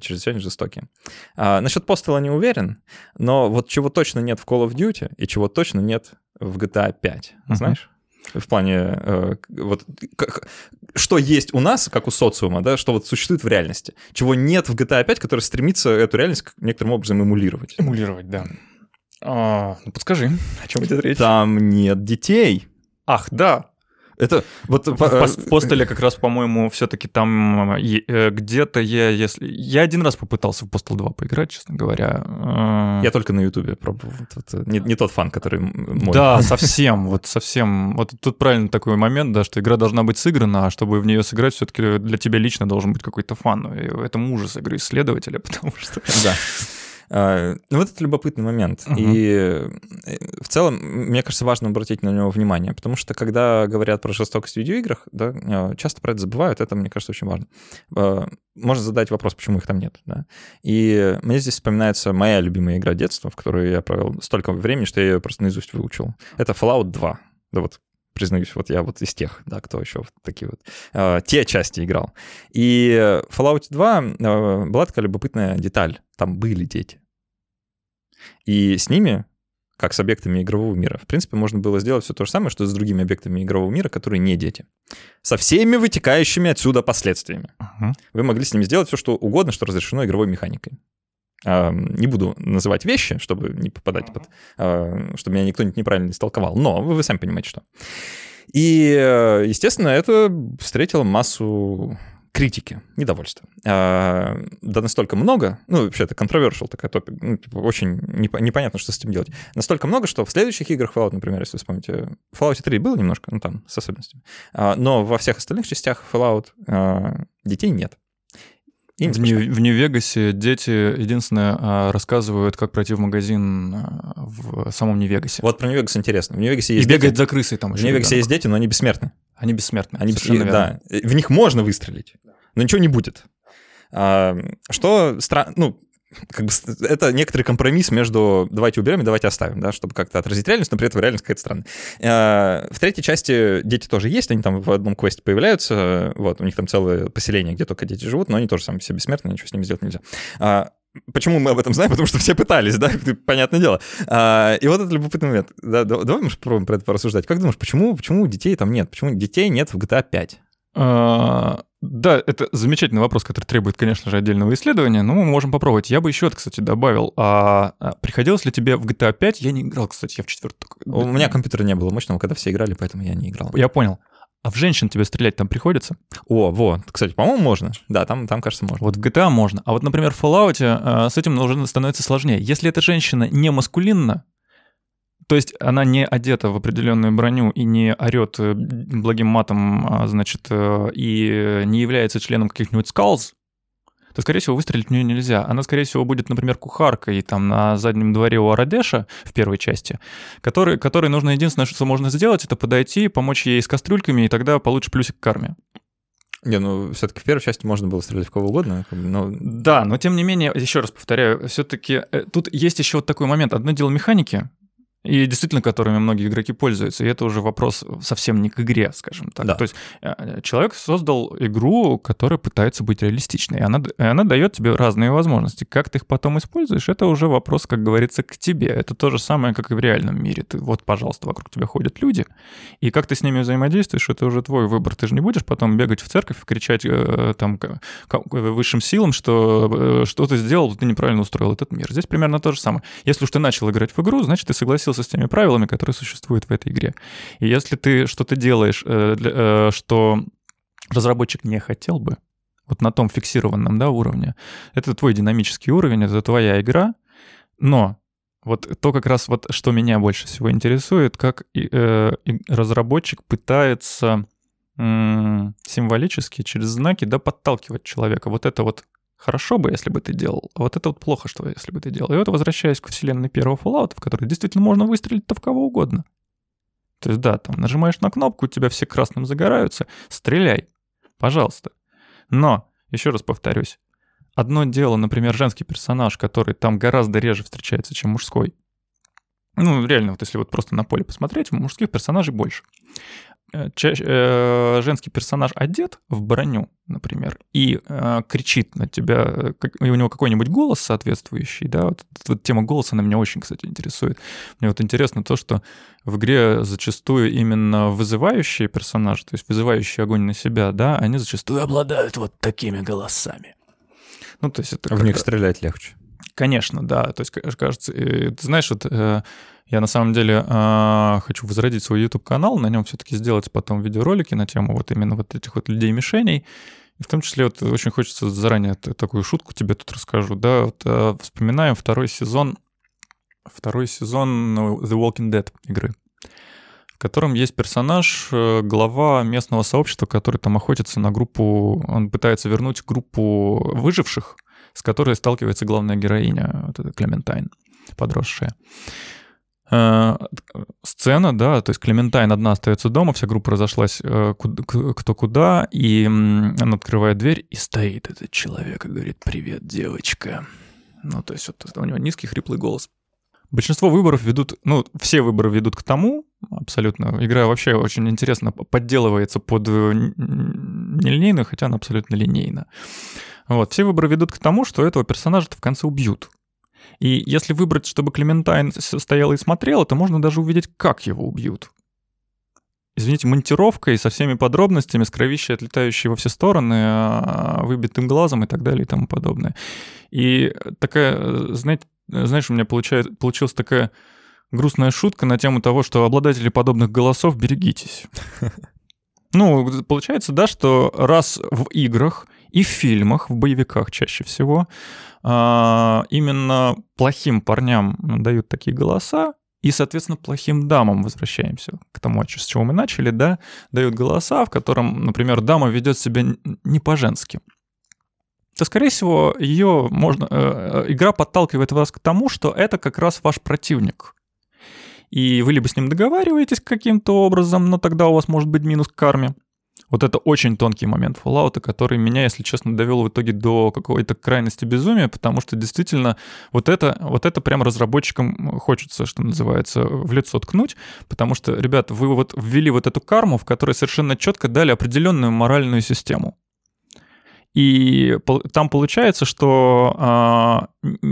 чрезвычайно жестокие. А, насчет Postal не уверен, но вот чего точно нет в Call of Duty и чего точно нет в GTA 5, uh-huh. знаешь? В плане, э, вот, как, что есть у нас, как у социума, да, что вот существует в реальности, чего нет в GTA 5, который стремится эту реальность некоторым образом эмулировать. Эмулировать, да. А, ну, подскажи, о чем идет речь? Там нет детей. Ах, да, это вот в, в э, постеле как раз, по-моему, все-таки там э, где-то я, если я один раз попытался в Postal 2 поиграть, честно говоря. Э, я только на Ютубе пробовал. Не, не тот фан, который мой. Да, совсем, вот совсем. Вот тут правильно такой момент, да, что игра должна быть сыграна, а чтобы в нее сыграть, все-таки для тебя лично должен быть какой-то фан. И это ужас игры исследователя, потому что. Да. А, ну, вот это любопытный момент. Uh-huh. И э, в целом, мне кажется, важно обратить на него внимание, потому что когда говорят про жестокость в видеоиграх, да, э, часто про это забывают, это, мне кажется, очень важно. А, можно задать вопрос, почему их там нет. Да? И мне здесь вспоминается моя любимая игра детства, в которой я провел столько времени, что я ее просто наизусть выучил. Это Fallout 2. Да вот признаюсь, вот я вот из тех, да, кто еще вот такие вот, э, те части играл. И в Fallout 2 э, была такая любопытная деталь. Там были дети. И с ними, как с объектами игрового мира, в принципе, можно было сделать все то же самое, что с другими объектами игрового мира, которые не дети. Со всеми вытекающими отсюда последствиями. Uh-huh. Вы могли с ними сделать все, что угодно, что разрешено игровой механикой. Не буду называть вещи, чтобы не попадать под... А, чтобы меня никто неправильно истолковал, но вы сами понимаете, что. И, естественно, это встретило массу критики, недовольства. А, да настолько много, ну, вообще это controversial такая топик, ну, типа, очень неп- непонятно, что с этим делать. Настолько много, что в следующих играх Fallout, например, если вы вспомните, в Fallout 3 было немножко, ну, там, с особенностями, а, но во всех остальных частях Fallout детей нет. В, Нью- в Нью-Вегасе дети, единственное, а, рассказывают, как пройти в магазин а, в самом Нью-Вегасе. Вот про Нью-Вегас интересно. В Нью-Вегасе есть И дети. бегать за крысой там. В Нью-Вегасе есть дети, но они бессмертны. Они бессмертны. Они бессмертны, да. В них можно выстрелить, но ничего не будет. Что странно, ну, как бы это некоторый компромисс между давайте уберем и давайте оставим, да, чтобы как-то отразить реальность, но при этом реальность какая-то странная. А, в третьей части дети тоже есть, они там в одном квесте появляются, вот, у них там целое поселение, где только дети живут, но они тоже сами все бессмертные, ничего с ними сделать нельзя. А, Почему мы об этом знаем? Потому что все пытались, да, понятное дело. А, и вот это любопытный момент. Да, давай мы попробуем про это порассуждать. Как думаешь, почему, почему детей там нет? Почему детей нет в GTA 5? Да, это замечательный вопрос, который требует, конечно же, отдельного исследования, но мы можем попробовать. Я бы еще, кстати, добавил. А, а приходилось ли тебе в GTA 5? Я не играл, кстати, я в четвертый. У меня компьютера не было мощного, когда все играли, поэтому я не играл. Я понял. А в женщин тебе стрелять там приходится? О, вот, кстати, по-моему, можно. Да, там, там, кажется, можно. Вот в GTA можно. А вот, например, в Fallout э, с этим уже становится сложнее. Если эта женщина не маскулинна, то есть она не одета в определенную броню и не орет э, благим матом, а, значит, э, и не является членом каких-нибудь скалз, то, скорее всего, выстрелить в нее нельзя. Она, скорее всего, будет, например, кухаркой там на заднем дворе у Арадеша в первой части, который, который нужно единственное, что можно сделать, это подойти, помочь ей с кастрюльками, и тогда получишь плюсик к карме. Не, ну все-таки в первой части можно было стрелять в кого угодно. Но... Да, но тем не менее, еще раз повторяю, все-таки э, тут есть еще вот такой момент. Одно дело механики, и действительно, которыми многие игроки пользуются. И это уже вопрос совсем не к игре, скажем так. Да. То есть э, человек создал игру, которая пытается быть реалистичной. И она, и она дает тебе разные возможности. Как ты их потом используешь, это уже вопрос, как говорится, к тебе. Это то же самое, как и в реальном мире. Ты, вот, пожалуйста, вокруг тебя ходят люди. И как ты с ними взаимодействуешь, это уже твой выбор. Ты же не будешь потом бегать в церковь, кричать э, там высшим силам, что э, что ты сделал, ты неправильно устроил этот мир. Здесь примерно то же самое. Если уж ты начал играть в игру, значит, ты согласился согласился с теми правилами, которые существуют в этой игре. И если ты что-то делаешь, э, э, что разработчик не хотел бы, вот на том фиксированном да, уровне, это твой динамический уровень, это твоя игра, но вот то как раз вот, что меня больше всего интересует, как э, разработчик пытается символически через знаки да, подталкивать человека. Вот это вот хорошо бы, если бы ты делал, а вот это вот плохо, что если бы ты делал. И вот возвращаясь к вселенной первого Fallout, в которой действительно можно выстрелить-то в кого угодно. То есть да, там нажимаешь на кнопку, у тебя все красным загораются, стреляй, пожалуйста. Но, еще раз повторюсь, одно дело, например, женский персонаж, который там гораздо реже встречается, чем мужской. Ну, реально, вот если вот просто на поле посмотреть, мужских персонажей больше. Э, чаще, э, женский персонаж одет в броню, например, и э, кричит на тебя, э, как, и у него какой-нибудь голос соответствующий, да, вот, вот тема голоса на меня очень, кстати, интересует. Мне вот интересно то, что в игре зачастую именно вызывающие персонажи, то есть вызывающие огонь на себя, да, они зачастую обладают вот такими голосами. Ну, то есть это... В них стрелять легче. Конечно, да. То есть, кажется, ты знаешь, вот я на самом деле э, хочу возродить свой YouTube-канал, на нем все-таки сделать потом видеоролики на тему вот именно вот этих вот людей-мишеней. И в том числе вот очень хочется заранее такую шутку тебе тут расскажу. Да, вот э, вспоминаем второй сезон, второй сезон ну, The Walking Dead игры в котором есть персонаж, э, глава местного сообщества, который там охотится на группу, он пытается вернуть группу выживших, с которой сталкивается главная героиня, вот эта Клементайн, подросшая. Э, сцена, да, то есть Клементайн одна остается дома, вся группа разошлась э, кто куда, и она открывает дверь, и стоит этот человек и говорит «Привет, девочка». Ну, то есть вот у него низкий хриплый голос. Большинство выборов ведут, ну, все выборы ведут к тому, абсолютно, игра вообще очень интересно подделывается под э, нелинейную, хотя она абсолютно линейна. Вот, все выборы ведут к тому, что этого персонажа в конце убьют. И если выбрать, чтобы Клементайн стояла и смотрела, то можно даже увидеть, как его убьют. Извините, монтировкой со всеми подробностями, с кровищей, отлетающей во все стороны, а, выбитым глазом и так далее и тому подобное. И такая, знаете, знаешь, у меня получается, получилась такая грустная шутка на тему того, что обладатели подобных голосов берегитесь. Ну, получается, да, что раз в играх и в фильмах, в боевиках чаще всего, а, именно плохим парням дают такие голоса, и, соответственно, плохим дамам возвращаемся к тому, с чего мы начали, да, дают голоса, в котором, например, дама ведет себя не по-женски. То, скорее всего, ее можно, э, э, игра подталкивает вас к тому, что это как раз ваш противник. И вы либо с ним договариваетесь каким-то образом, но тогда у вас может быть минус к карме, вот это очень тонкий момент Fallout, который меня, если честно, довел в итоге до какой-то крайности безумия, потому что действительно вот это, вот это прям разработчикам хочется, что называется, в лицо ткнуть, потому что, ребят, вы вот ввели вот эту карму, в которой совершенно четко дали определенную моральную систему. И там получается, что э,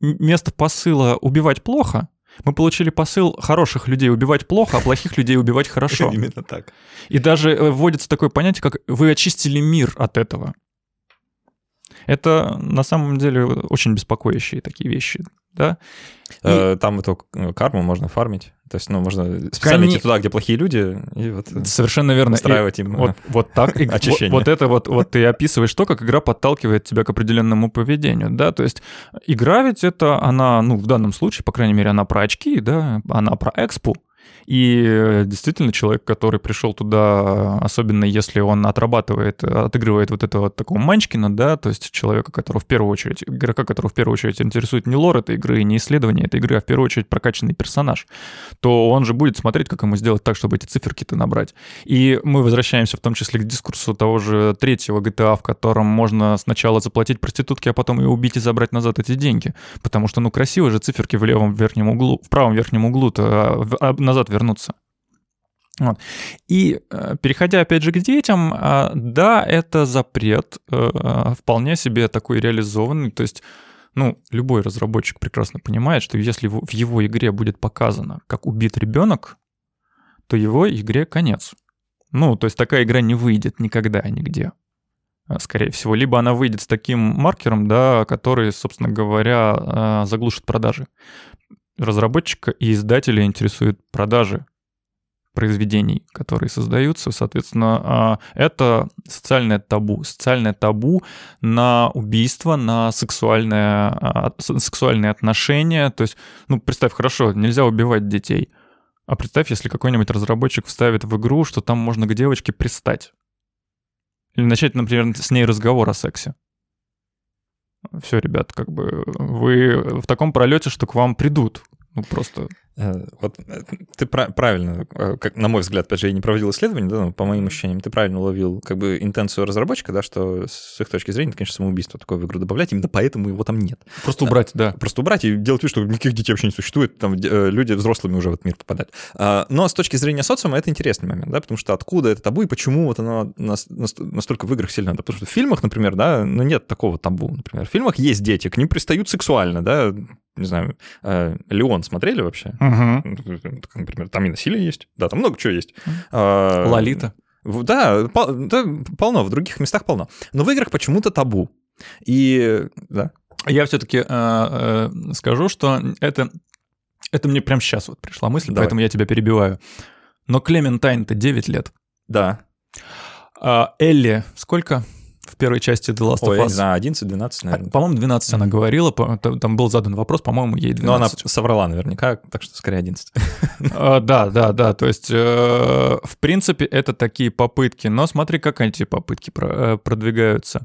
место посыла убивать плохо — мы получили посыл хороших людей убивать плохо, а плохих людей убивать хорошо. Именно так. И даже э, вводится такое понятие, как вы очистили мир от этого. Это на самом деле очень беспокоящие такие вещи, да? Э, там эту карму можно фармить. То есть, ну, можно специально Кон... идти туда, где плохие люди, и вот э, Совершенно верно. устраивать им вот, вот так очищение. Вот, вот это вот, вот ты описываешь то, как игра подталкивает тебя к определенному поведению, да? То есть игра ведь это, она, ну, в данном случае, по крайней мере, она про очки, да, она про экспу, И действительно человек, который пришел туда, особенно если он отрабатывает, отыгрывает вот этого вот такого Манчкина, да, то есть человека, которого в первую очередь, игрока, которого в первую очередь интересует не лор этой игры, не исследование этой игры, а в первую очередь прокачанный персонаж, то он же будет смотреть, как ему сделать так, чтобы эти циферки-то набрать. И мы возвращаемся в том числе к дискурсу того же третьего GTA, в котором можно сначала заплатить проститутке, а потом ее убить и забрать назад эти деньги. Потому что, ну, красиво же циферки в левом верхнем углу, в правом верхнем углу-то а, а назад вернуться. Вот. И э, переходя опять же к детям, а, да, это запрет, э, вполне себе такой реализованный, то есть ну, любой разработчик прекрасно понимает, что если в его игре будет показано, как убит ребенок, то его игре конец. Ну, то есть такая игра не выйдет никогда нигде, скорее всего. Либо она выйдет с таким маркером, да, который, собственно говоря, заглушит продажи. Разработчика и издателя интересуют продажи произведений, которые создаются. Соответственно, а, это социальное табу. Социальное табу на убийство, на сексуальное, а, сексуальные отношения. То есть, ну, представь, хорошо, нельзя убивать детей. А представь, если какой-нибудь разработчик вставит в игру, что там можно к девочке пристать. Или начать, например, с ней разговор о сексе. Все, ребят, как бы вы в таком пролете, что к вам придут. Ну, просто Э, вот э, ты правильно, э, как, на мой взгляд, опять же, я не проводил исследование, да, но по моим ощущениям, ты правильно уловил как бы интенцию разработчика, да, что с их точки зрения, это, конечно, самоубийство такое в игру добавлять, именно поэтому его там нет. Просто убрать, да. Просто убрать и делать вид, что никаких детей вообще не существует, там люди взрослыми уже в этот мир попадают. А, но с точки зрения социума это интересный момент, да, потому что откуда это табу и почему вот оно настолько в играх сильно, да, потому что в фильмах, например, да, ну нет такого табу, например, в фильмах есть дети, к ним пристают сексуально, да, не знаю, э, Леон смотрели вообще? Угу. Например, там и насилие есть. Да, там много чего есть. А, Лолита. Да, пол, да, полно, в других местах полно. Но в играх почему-то табу. И, да. Я все-таки э, э, скажу, что это, это мне прямо сейчас вот пришла мысль, Давай. поэтому я тебя перебиваю. Но Клементайн-то 9 лет. Да. А Элли сколько? Первой части The Last Ой, of Us. я не знаю, 11-12, наверное. По-моему, 12 mm-hmm. она говорила, там был задан вопрос, по-моему, ей 12. Но она соврала наверняка, так что скорее 11. А, да, да, да, то есть, э, в принципе, это такие попытки, но смотри, как эти попытки э, продвигаются.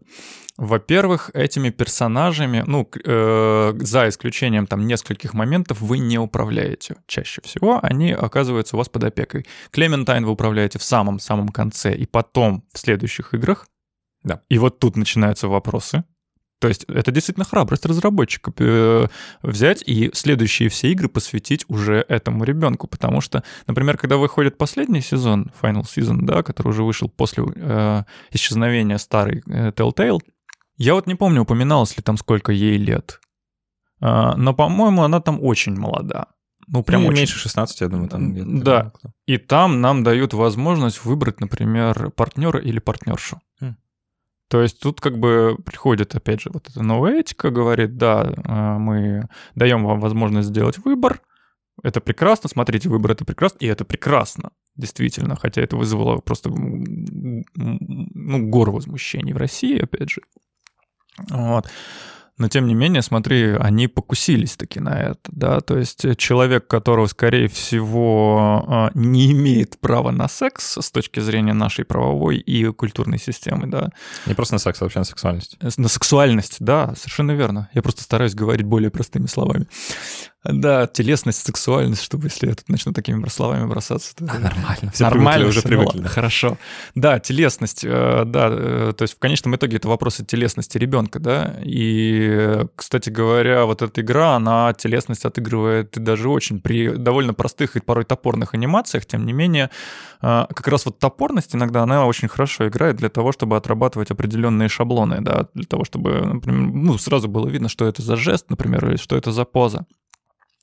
Во-первых, этими персонажами, ну, э, за исключением там нескольких моментов, вы не управляете. Чаще всего они оказываются у вас под опекой. Клементайн вы управляете в самом-самом конце, и потом в следующих играх да. И вот тут начинаются вопросы. То есть это действительно храбрость разработчика э, взять и следующие все игры посвятить уже этому ребенку, потому что, например, когда выходит последний сезон, Final Season, да, который уже вышел после э, исчезновения старой э, Telltale, я вот не помню, упоминалось ли там сколько ей лет, э, но, по-моему, она там очень молода. Ну, прям ну, очень... меньше 16, я думаю, там Да. И там нам дают возможность выбрать, например, партнера или партнершу. Mm. То есть тут как бы приходит, опять же, вот эта новая этика, говорит, да, э, мы даем вам возможность сделать выбор, это прекрасно, смотрите, выбор это прекрасно, и это прекрасно, действительно, хотя это вызвало просто ну, гору возмущений в России, опять же. Вот. Но тем не менее, смотри, они покусились таки на это, да, то есть человек, которого, скорее всего, а, не имеет права на секс с точки зрения нашей правовой и культурной системы, да. Не просто на секс, а вообще на сексуальность. На сексуальность, да, совершенно верно. Я просто стараюсь говорить более простыми словами. Да, телесность, сексуальность, чтобы если я тут начну такими словами бросаться. То... А, нормально. Все нормально, привыкли, уже привыкли. Да. Хорошо. Да, телесность, э, да, э, то есть в конечном итоге это вопросы телесности ребенка, да, и, кстати говоря, вот эта игра, она телесность отыгрывает даже очень при довольно простых и порой топорных анимациях, тем не менее, э, как раз вот топорность иногда, она очень хорошо играет для того, чтобы отрабатывать определенные шаблоны, да, для того, чтобы, например, ну, сразу было видно, что это за жест, например, или что это за поза.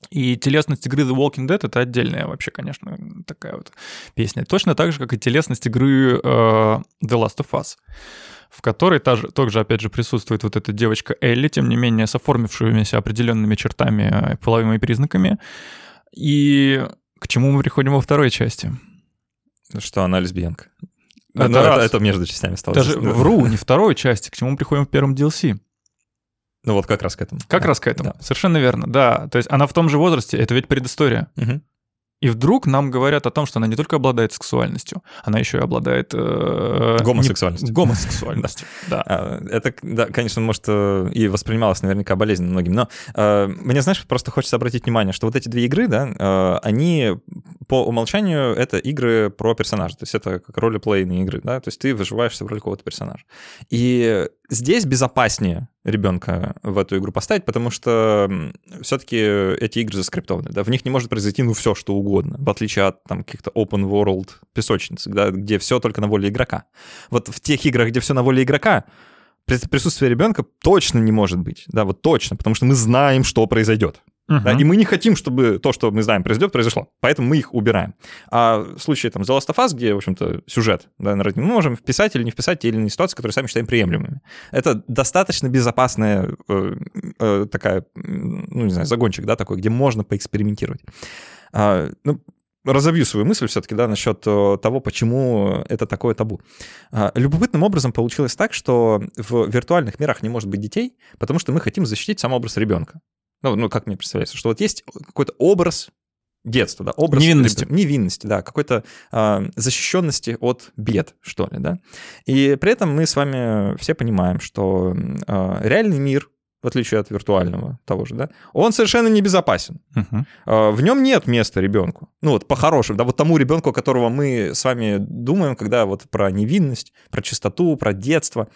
И телесность игры The Walking Dead — это отдельная вообще, конечно, такая вот песня. Точно так же, как и телесность игры э, The Last of Us в которой также, также, опять же, присутствует вот эта девочка Элли, тем не менее, с оформившимися определенными чертами, половыми признаками. И к чему мы приходим во второй части? Что она лесбиянка. Это, это, это между частями стало. Даже вру, не второй части, к чему мы приходим в первом DLC. Ну вот как раз к этому. Как да. раз к этому, да. совершенно верно, да. То есть она в том же возрасте, это ведь предыстория. Угу. И вдруг нам говорят о том, что она не только обладает сексуальностью, она еще и обладает... Э, гомосексуальностью. Не, гомосексуальностью, да. А, это, да, конечно, может, э, и воспринималось наверняка болезненно многим, но э, мне, знаешь, просто хочется обратить внимание, что вот эти две игры, да, э, они по умолчанию это игры про персонажа, то есть это как ролеплейные игры, да, то есть ты выживаешься в роли какого-то персонажа. И здесь безопаснее ребенка в эту игру поставить, потому что все-таки эти игры заскриптованы, да, в них не может произойти, ну, все, что угодно, в отличие от там каких-то open world песочниц, да, где все только на воле игрока. Вот в тех играх, где все на воле игрока, присутствие ребенка точно не может быть, да, вот точно, потому что мы знаем, что произойдет. Uh-huh. Да, и мы не хотим, чтобы то, что мы знаем, произойдет, произошло. Поэтому мы их убираем. А в случае там The Last of Us, где, в общем-то, сюжет, да, мы можем вписать или не вписать те или иные ситуации, которые сами считаем приемлемыми. Это достаточно безопасная э, э, такая, ну, не знаю, загончик, да, такой, где можно поэкспериментировать. А, ну, разобью свою мысль все-таки, да, насчет э, того, почему это такое табу. А, любопытным образом получилось так, что в виртуальных мирах не может быть детей, потому что мы хотим защитить сам образ ребенка. Ну, ну как мне представляется, что вот есть какой-то образ детства, да, образ невинности, невинности, да, какой-то э, защищенности от бед, что ли, да. И при этом мы с вами все понимаем, что э, реальный мир, в отличие от виртуального того же, да, он совершенно небезопасен. Uh-huh. Э, в нем нет места ребенку. Ну вот по-хорошему, да, вот тому ребенку, которого мы с вами думаем, когда вот про невинность, про чистоту, про детство.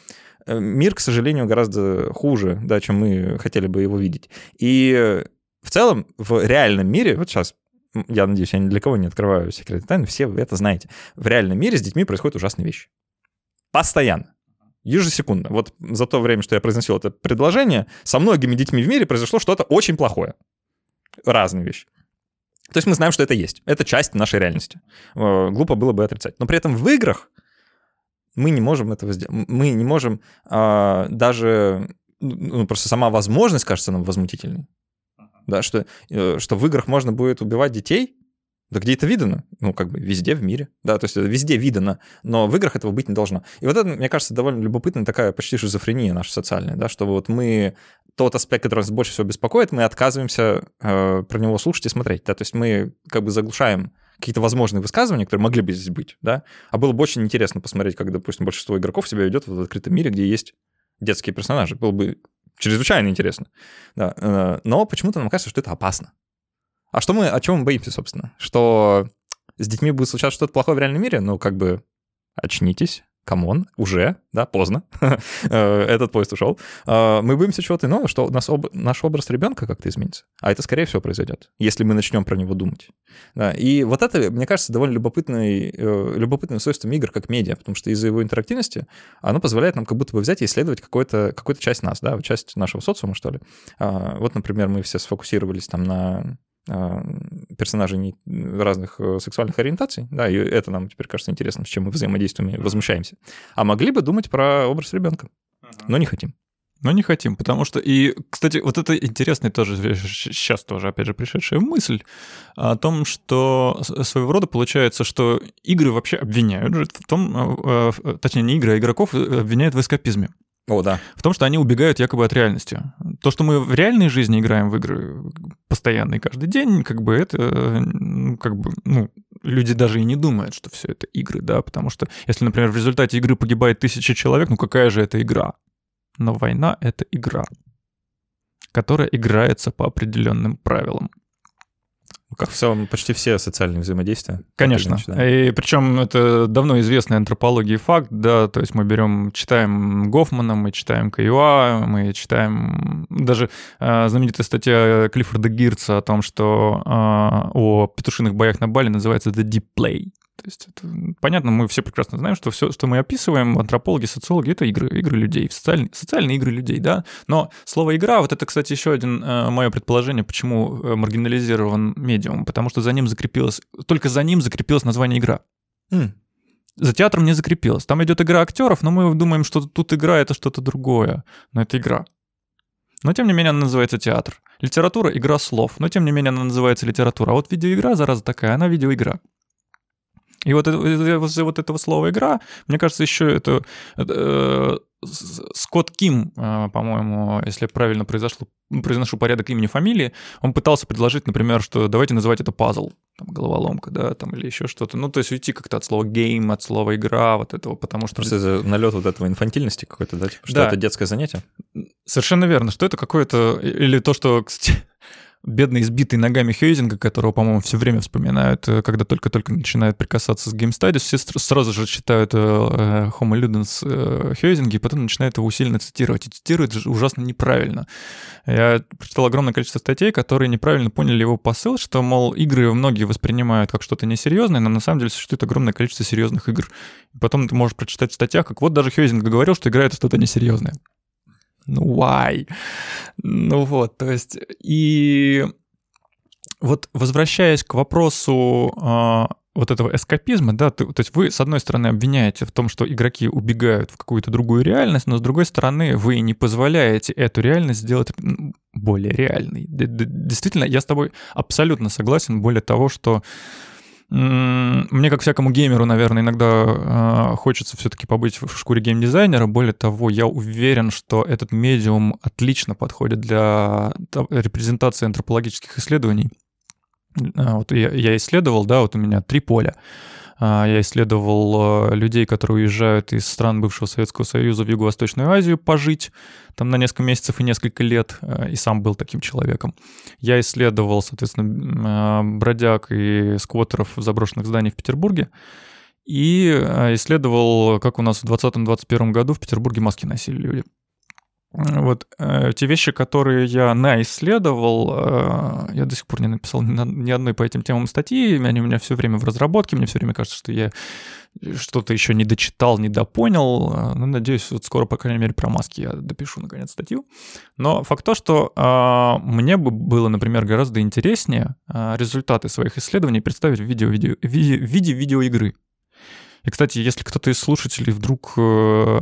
Мир, к сожалению, гораздо хуже, да, чем мы хотели бы его видеть. И в целом в реальном мире, вот сейчас я надеюсь, я ни для кого не открываю секреты тайны, все вы это знаете. В реальном мире с детьми происходят ужасные вещи. Постоянно. Ежесекундно. Вот за то время, что я произносил это предложение, со многими детьми в мире произошло что-то очень плохое. Разные вещи. То есть мы знаем, что это есть. Это часть нашей реальности. Э, глупо было бы отрицать. Но при этом в играх мы не можем этого сделать. Мы не можем а, даже... Ну, просто сама возможность кажется нам возмутительной. Да, что, э, что в играх можно будет убивать детей, да где это видано? Ну, как бы везде в мире. Да, то есть это везде видано, но в играх этого быть не должно. И вот это, мне кажется, довольно любопытная такая почти шизофрения наша социальная, да, что вот мы тот аспект, который нас больше всего беспокоит, мы отказываемся э, про него слушать и смотреть, да, то есть мы как бы заглушаем какие-то возможные высказывания, которые могли бы здесь быть, да, а было бы очень интересно посмотреть, как, допустим, большинство игроков себя ведет в открытом мире, где есть детские персонажи. Было бы чрезвычайно интересно. Да. Э, но почему-то нам кажется, что это опасно. А что мы, о чем мы боимся, собственно? Что с детьми будет случаться что-то плохое в реальном мире? Ну, как бы очнитесь, come on, уже, да, поздно, э, этот поезд ушел. Э, мы боимся чего-то иного, что нас об... наш образ ребенка как-то изменится. А это, скорее всего, произойдет, если мы начнем про него думать. Да, и вот это, мне кажется, довольно любопытный, э, любопытным свойством игр как медиа, потому что из-за его интерактивности оно позволяет нам как будто бы взять и исследовать какую-то какую часть нас, да, часть нашего социума, что ли. Вот, например, мы все сфокусировались там на а, персонажей разных э, сексуальных ориентаций, да, и это нам теперь кажется интересным, с чем мы взаимодействуем и возмущаемся. А могли бы думать про образ ребенка, но не хотим. Но не хотим, потому что... И, кстати, вот это интересная тоже сейчас тоже, опять же, пришедшая мысль о том, что своего рода получается, что игры вообще обвиняют в том, э, э, точнее, не игры, а игроков обвиняют в эскапизме. О, да. В том, что они убегают якобы от реальности. То, что мы в реальной жизни играем в игры постоянно и каждый день, как бы это, как бы, ну, люди даже и не думают, что все это игры, да, потому что если, например, в результате игры погибает тысяча человек, ну какая же это игра? Но война — это игра, которая играется по определенным правилам. Как в целом почти все социальные взаимодействия. Конечно. Иначе, да. И причем это давно известный антропологии факт, да, то есть мы берем, читаем Гофмана, мы читаем Каюа, мы читаем даже э, знаменитая статья Клиффорда Гирца о том, что э, о петушиных боях на Бали называется The Deep Play. То есть это, понятно, мы все прекрасно знаем, что все, что мы описываем, антропологи, социологи, это игры, игры людей, социальные, социальные игры людей, да. Но слово «игра», вот это, кстати, еще один э, мое предположение, почему э, маргинализирован медиум, потому что за ним закрепилось, только за ним закрепилось название «игра». Mm. За театром не закрепилось. Там идет игра актеров, но мы думаем, что тут игра — это что-то другое. Но это игра. Но тем не менее она называется театр. Литература — игра слов, но тем не менее она называется литература. А вот видеоигра, зараза такая, она видеоигра. И вот это, возле вот этого слова «игра», мне кажется, еще это... это Скотт Ким, по-моему, если правильно произошло, произношу порядок имени фамилии, он пытался предложить, например, что давайте называть это пазл, там, головоломка, да, там, или еще что-то. Ну, то есть уйти как-то от слова game, от слова игра, вот этого, потому что... Просто это налет вот этого инфантильности какой-то, да? Типа, что да. это детское занятие? Совершенно верно, что это какое-то... Или то, что, кстати, бедный избитый ногами Хейзинга, которого, по-моему, все время вспоминают, э, когда только-только начинают прикасаться с Game все сразу же читают э, э, Homo Ludens э, Хейзинги, и потом начинают его усиленно цитировать. И цитируют ужасно неправильно. Я прочитал огромное количество статей, которые неправильно поняли его посыл, что, мол, игры многие воспринимают как что-то несерьезное, но на самом деле существует огромное количество серьезных игр. И потом ты можешь прочитать в статьях, как вот даже Хейзинг говорил, что игра — это что-то несерьезное ну why? Ну вот, то есть, и вот возвращаясь к вопросу э, вот этого эскапизма, да, то, то есть вы, с одной стороны, обвиняете в том, что игроки убегают в какую-то другую реальность, но с другой стороны, вы не позволяете эту реальность сделать более реальной. Действительно, я с тобой абсолютно согласен, более того, что мне, как всякому геймеру, наверное, иногда э, хочется все-таки побыть в шкуре геймдизайнера. Более того, я уверен, что этот медиум отлично подходит для репрезентации антропологических исследований. А, вот я, я исследовал, да, вот у меня три поля. А, я исследовал э, людей, которые уезжают из стран бывшего Советского Союза в Юго-Восточную Азию пожить там на несколько месяцев и несколько лет, э, и сам был таким человеком. Я исследовал, соответственно, э, бродяг и сквотеров в заброшенных зданиях в Петербурге, и исследовал, как у нас в 2020-2021 году в Петербурге маски носили люди. Вот э, те вещи, которые я наисследовал, э, я до сих пор не написал ни, ни одной по этим темам статьи, они у меня все время в разработке, мне все время кажется, что я что-то еще не дочитал, не допонял. Э, ну, надеюсь, вот скоро, по крайней мере, про маски я допишу, наконец, статью. Но факт то, что э, мне бы было, например, гораздо интереснее э, результаты своих исследований представить в, видео, видео, в виде, в виде видеоигры. И, кстати, если кто-то из слушателей вдруг э,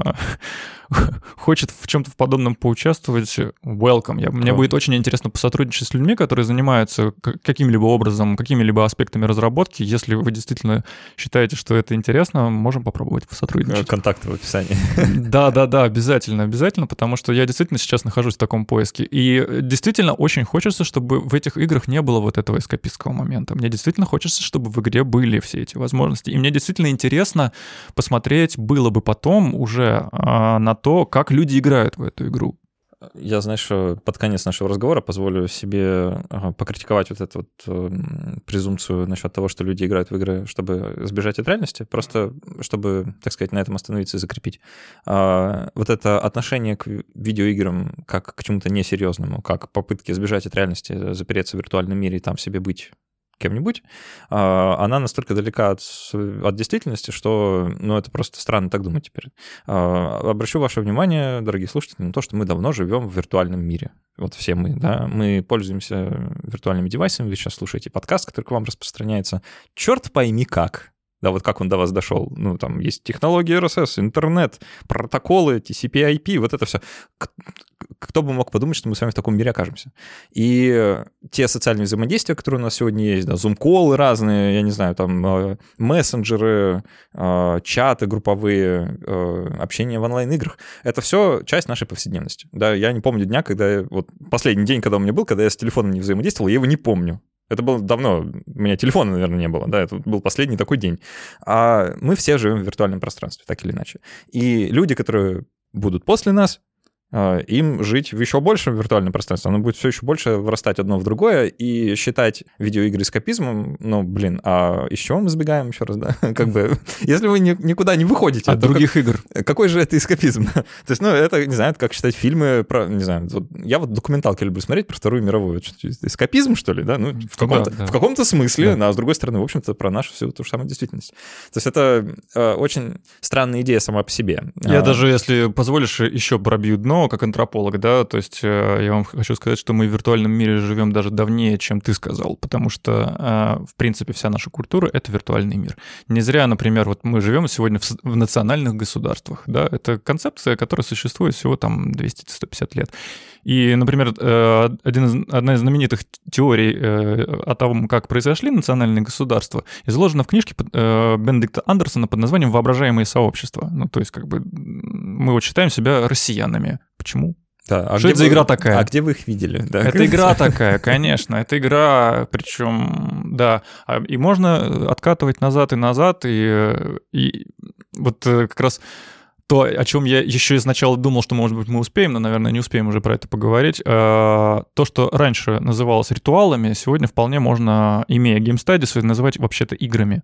хочет в чем-то в подобном поучаствовать, welcome. Я, мне будет очень интересно посотрудничать с людьми, которые занимаются каким-либо образом, какими-либо аспектами разработки. Если вы действительно считаете, что это интересно, можем попробовать посотрудничать. Контакты в описании. Да, да, да, обязательно, обязательно, потому что я действительно сейчас нахожусь в таком поиске. И действительно очень хочется, чтобы в этих играх не было вот этого эскапистского момента. Мне действительно хочется, чтобы в игре были все эти возможности. И мне действительно интересно посмотреть было бы потом уже а, на то, как люди играют в эту игру. Я, знаешь, под конец нашего разговора позволю себе покритиковать вот эту вот эм, презумпцию насчет того, что люди играют в игры, чтобы сбежать от реальности, просто чтобы, так сказать, на этом остановиться и закрепить. А, вот это отношение к видеоиграм как к чему-то несерьезному, как попытки сбежать от реальности, запереться в виртуальном мире и там себе быть кем-нибудь, а, она настолько далека от, от действительности, что ну, это просто странно так думать теперь. А, обращу ваше внимание, дорогие слушатели, на то, что мы давно живем в виртуальном мире. Вот все мы, да, мы пользуемся виртуальными девайсами, вы сейчас слушаете подкаст, который к вам распространяется. Черт пойми как да, вот как он до вас дошел. Ну, там есть технологии RSS, интернет, протоколы, TCP/IP, вот это все. Кто бы мог подумать, что мы с вами в таком мире окажемся. И те социальные взаимодействия, которые у нас сегодня есть, да, зум-колы разные, я не знаю, там э, мессенджеры, э, чаты групповые, э, общение в онлайн-играх, это все часть нашей повседневности. Да, я не помню дня, когда вот последний день, когда у меня был, когда я с телефоном не взаимодействовал, я его не помню. Это было давно, у меня телефона, наверное, не было, да, это был последний такой день. А мы все живем в виртуальном пространстве, так или иначе. И люди, которые будут после нас, им жить в еще большем виртуальном пространстве. Оно будет все еще больше вырастать одно в другое, и считать видеоигры эскапизмом, ну, блин, а из чего мы сбегаем еще раз, да? Как бы, если вы ни, никуда не выходите... От других как, игр. Какой же это эскапизм? То есть, ну, это, не знаю, это как считать фильмы про, не знаю, вот, я вот документалки люблю смотреть про Вторую мировую. Эскапизм, что ли, да? Ну, в каком-то, да, да. в каком-то смысле, да. а с другой стороны, в общем-то, про нашу всю ту же самую действительность. То есть это э, очень странная идея сама по себе. Я а... даже, если позволишь, еще пробью дно, как антрополог, да, то есть э, я вам хочу сказать, что мы в виртуальном мире живем даже давнее, чем ты сказал, потому что, э, в принципе, вся наша культура — это виртуальный мир. Не зря, например, вот мы живем сегодня в, в национальных государствах, да, это концепция, которая существует всего там 200-150 лет. И, например, э, один из, одна из знаменитых теорий о том, как произошли национальные государства, изложена в книжке Бенедикта Андерсона под названием «Воображаемые сообщества». Ну, то есть, как бы, мы вот считаем себя россиянами. Почему? Да, а что это за игра такая? А где вы их видели? Да, это игра такая, конечно. Это игра, причем, да. А, и можно откатывать назад и назад. И, и вот э, как раз то, о чем я еще изначально думал, что, может быть, мы успеем, но, наверное, не успеем уже про это поговорить. А, то, что раньше называлось ритуалами, сегодня вполне можно, имея геймстадис, называть вообще-то играми.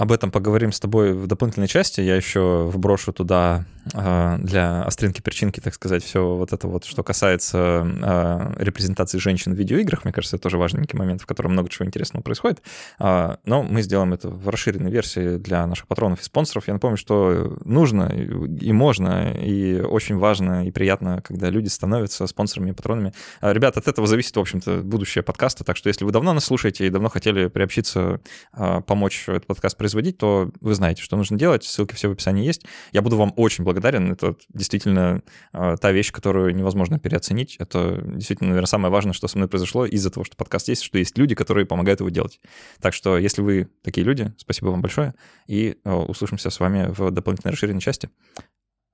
Об этом поговорим с тобой в дополнительной части. Я еще вброшу туда э, для остринки-перчинки, так сказать, все вот это вот, что касается э, репрезентации женщин в видеоиграх. Мне кажется, это тоже важненький момент, в котором много чего интересного происходит. Э, но мы сделаем это в расширенной версии для наших патронов и спонсоров. Я напомню, что нужно и можно, и очень важно и приятно, когда люди становятся спонсорами и патронами. Ребят, от этого зависит, в общем-то, будущее подкаста. Так что если вы давно нас слушаете и давно хотели приобщиться, помочь этот подкаст производить, производить, то вы знаете, что нужно делать. Ссылки все в описании есть. Я буду вам очень благодарен. Это действительно э, та вещь, которую невозможно переоценить. Это действительно, наверное, самое важное, что со мной произошло из-за того, что подкаст есть, что есть люди, которые помогают его делать. Так что, если вы такие люди, спасибо вам большое. И э, услышимся с вами в дополнительной расширенной части.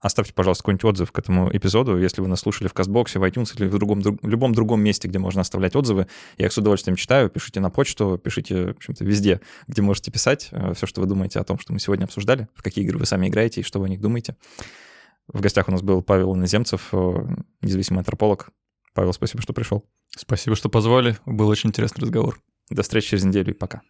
Оставьте, пожалуйста, какой-нибудь отзыв к этому эпизоду, если вы нас слушали в Кастбоксе, в iTunes или в, другом, в любом другом месте, где можно оставлять отзывы. Я их с удовольствием читаю. Пишите на почту, пишите, в общем-то, везде, где можете писать э, все, что вы думаете о том, что мы сегодня обсуждали, в какие игры вы сами играете и что вы о них думаете. В гостях у нас был Павел Иноземцев, э, независимый антрополог. Павел, спасибо, что пришел. Спасибо, что позвали. Был очень интересный разговор. До встречи через неделю и пока.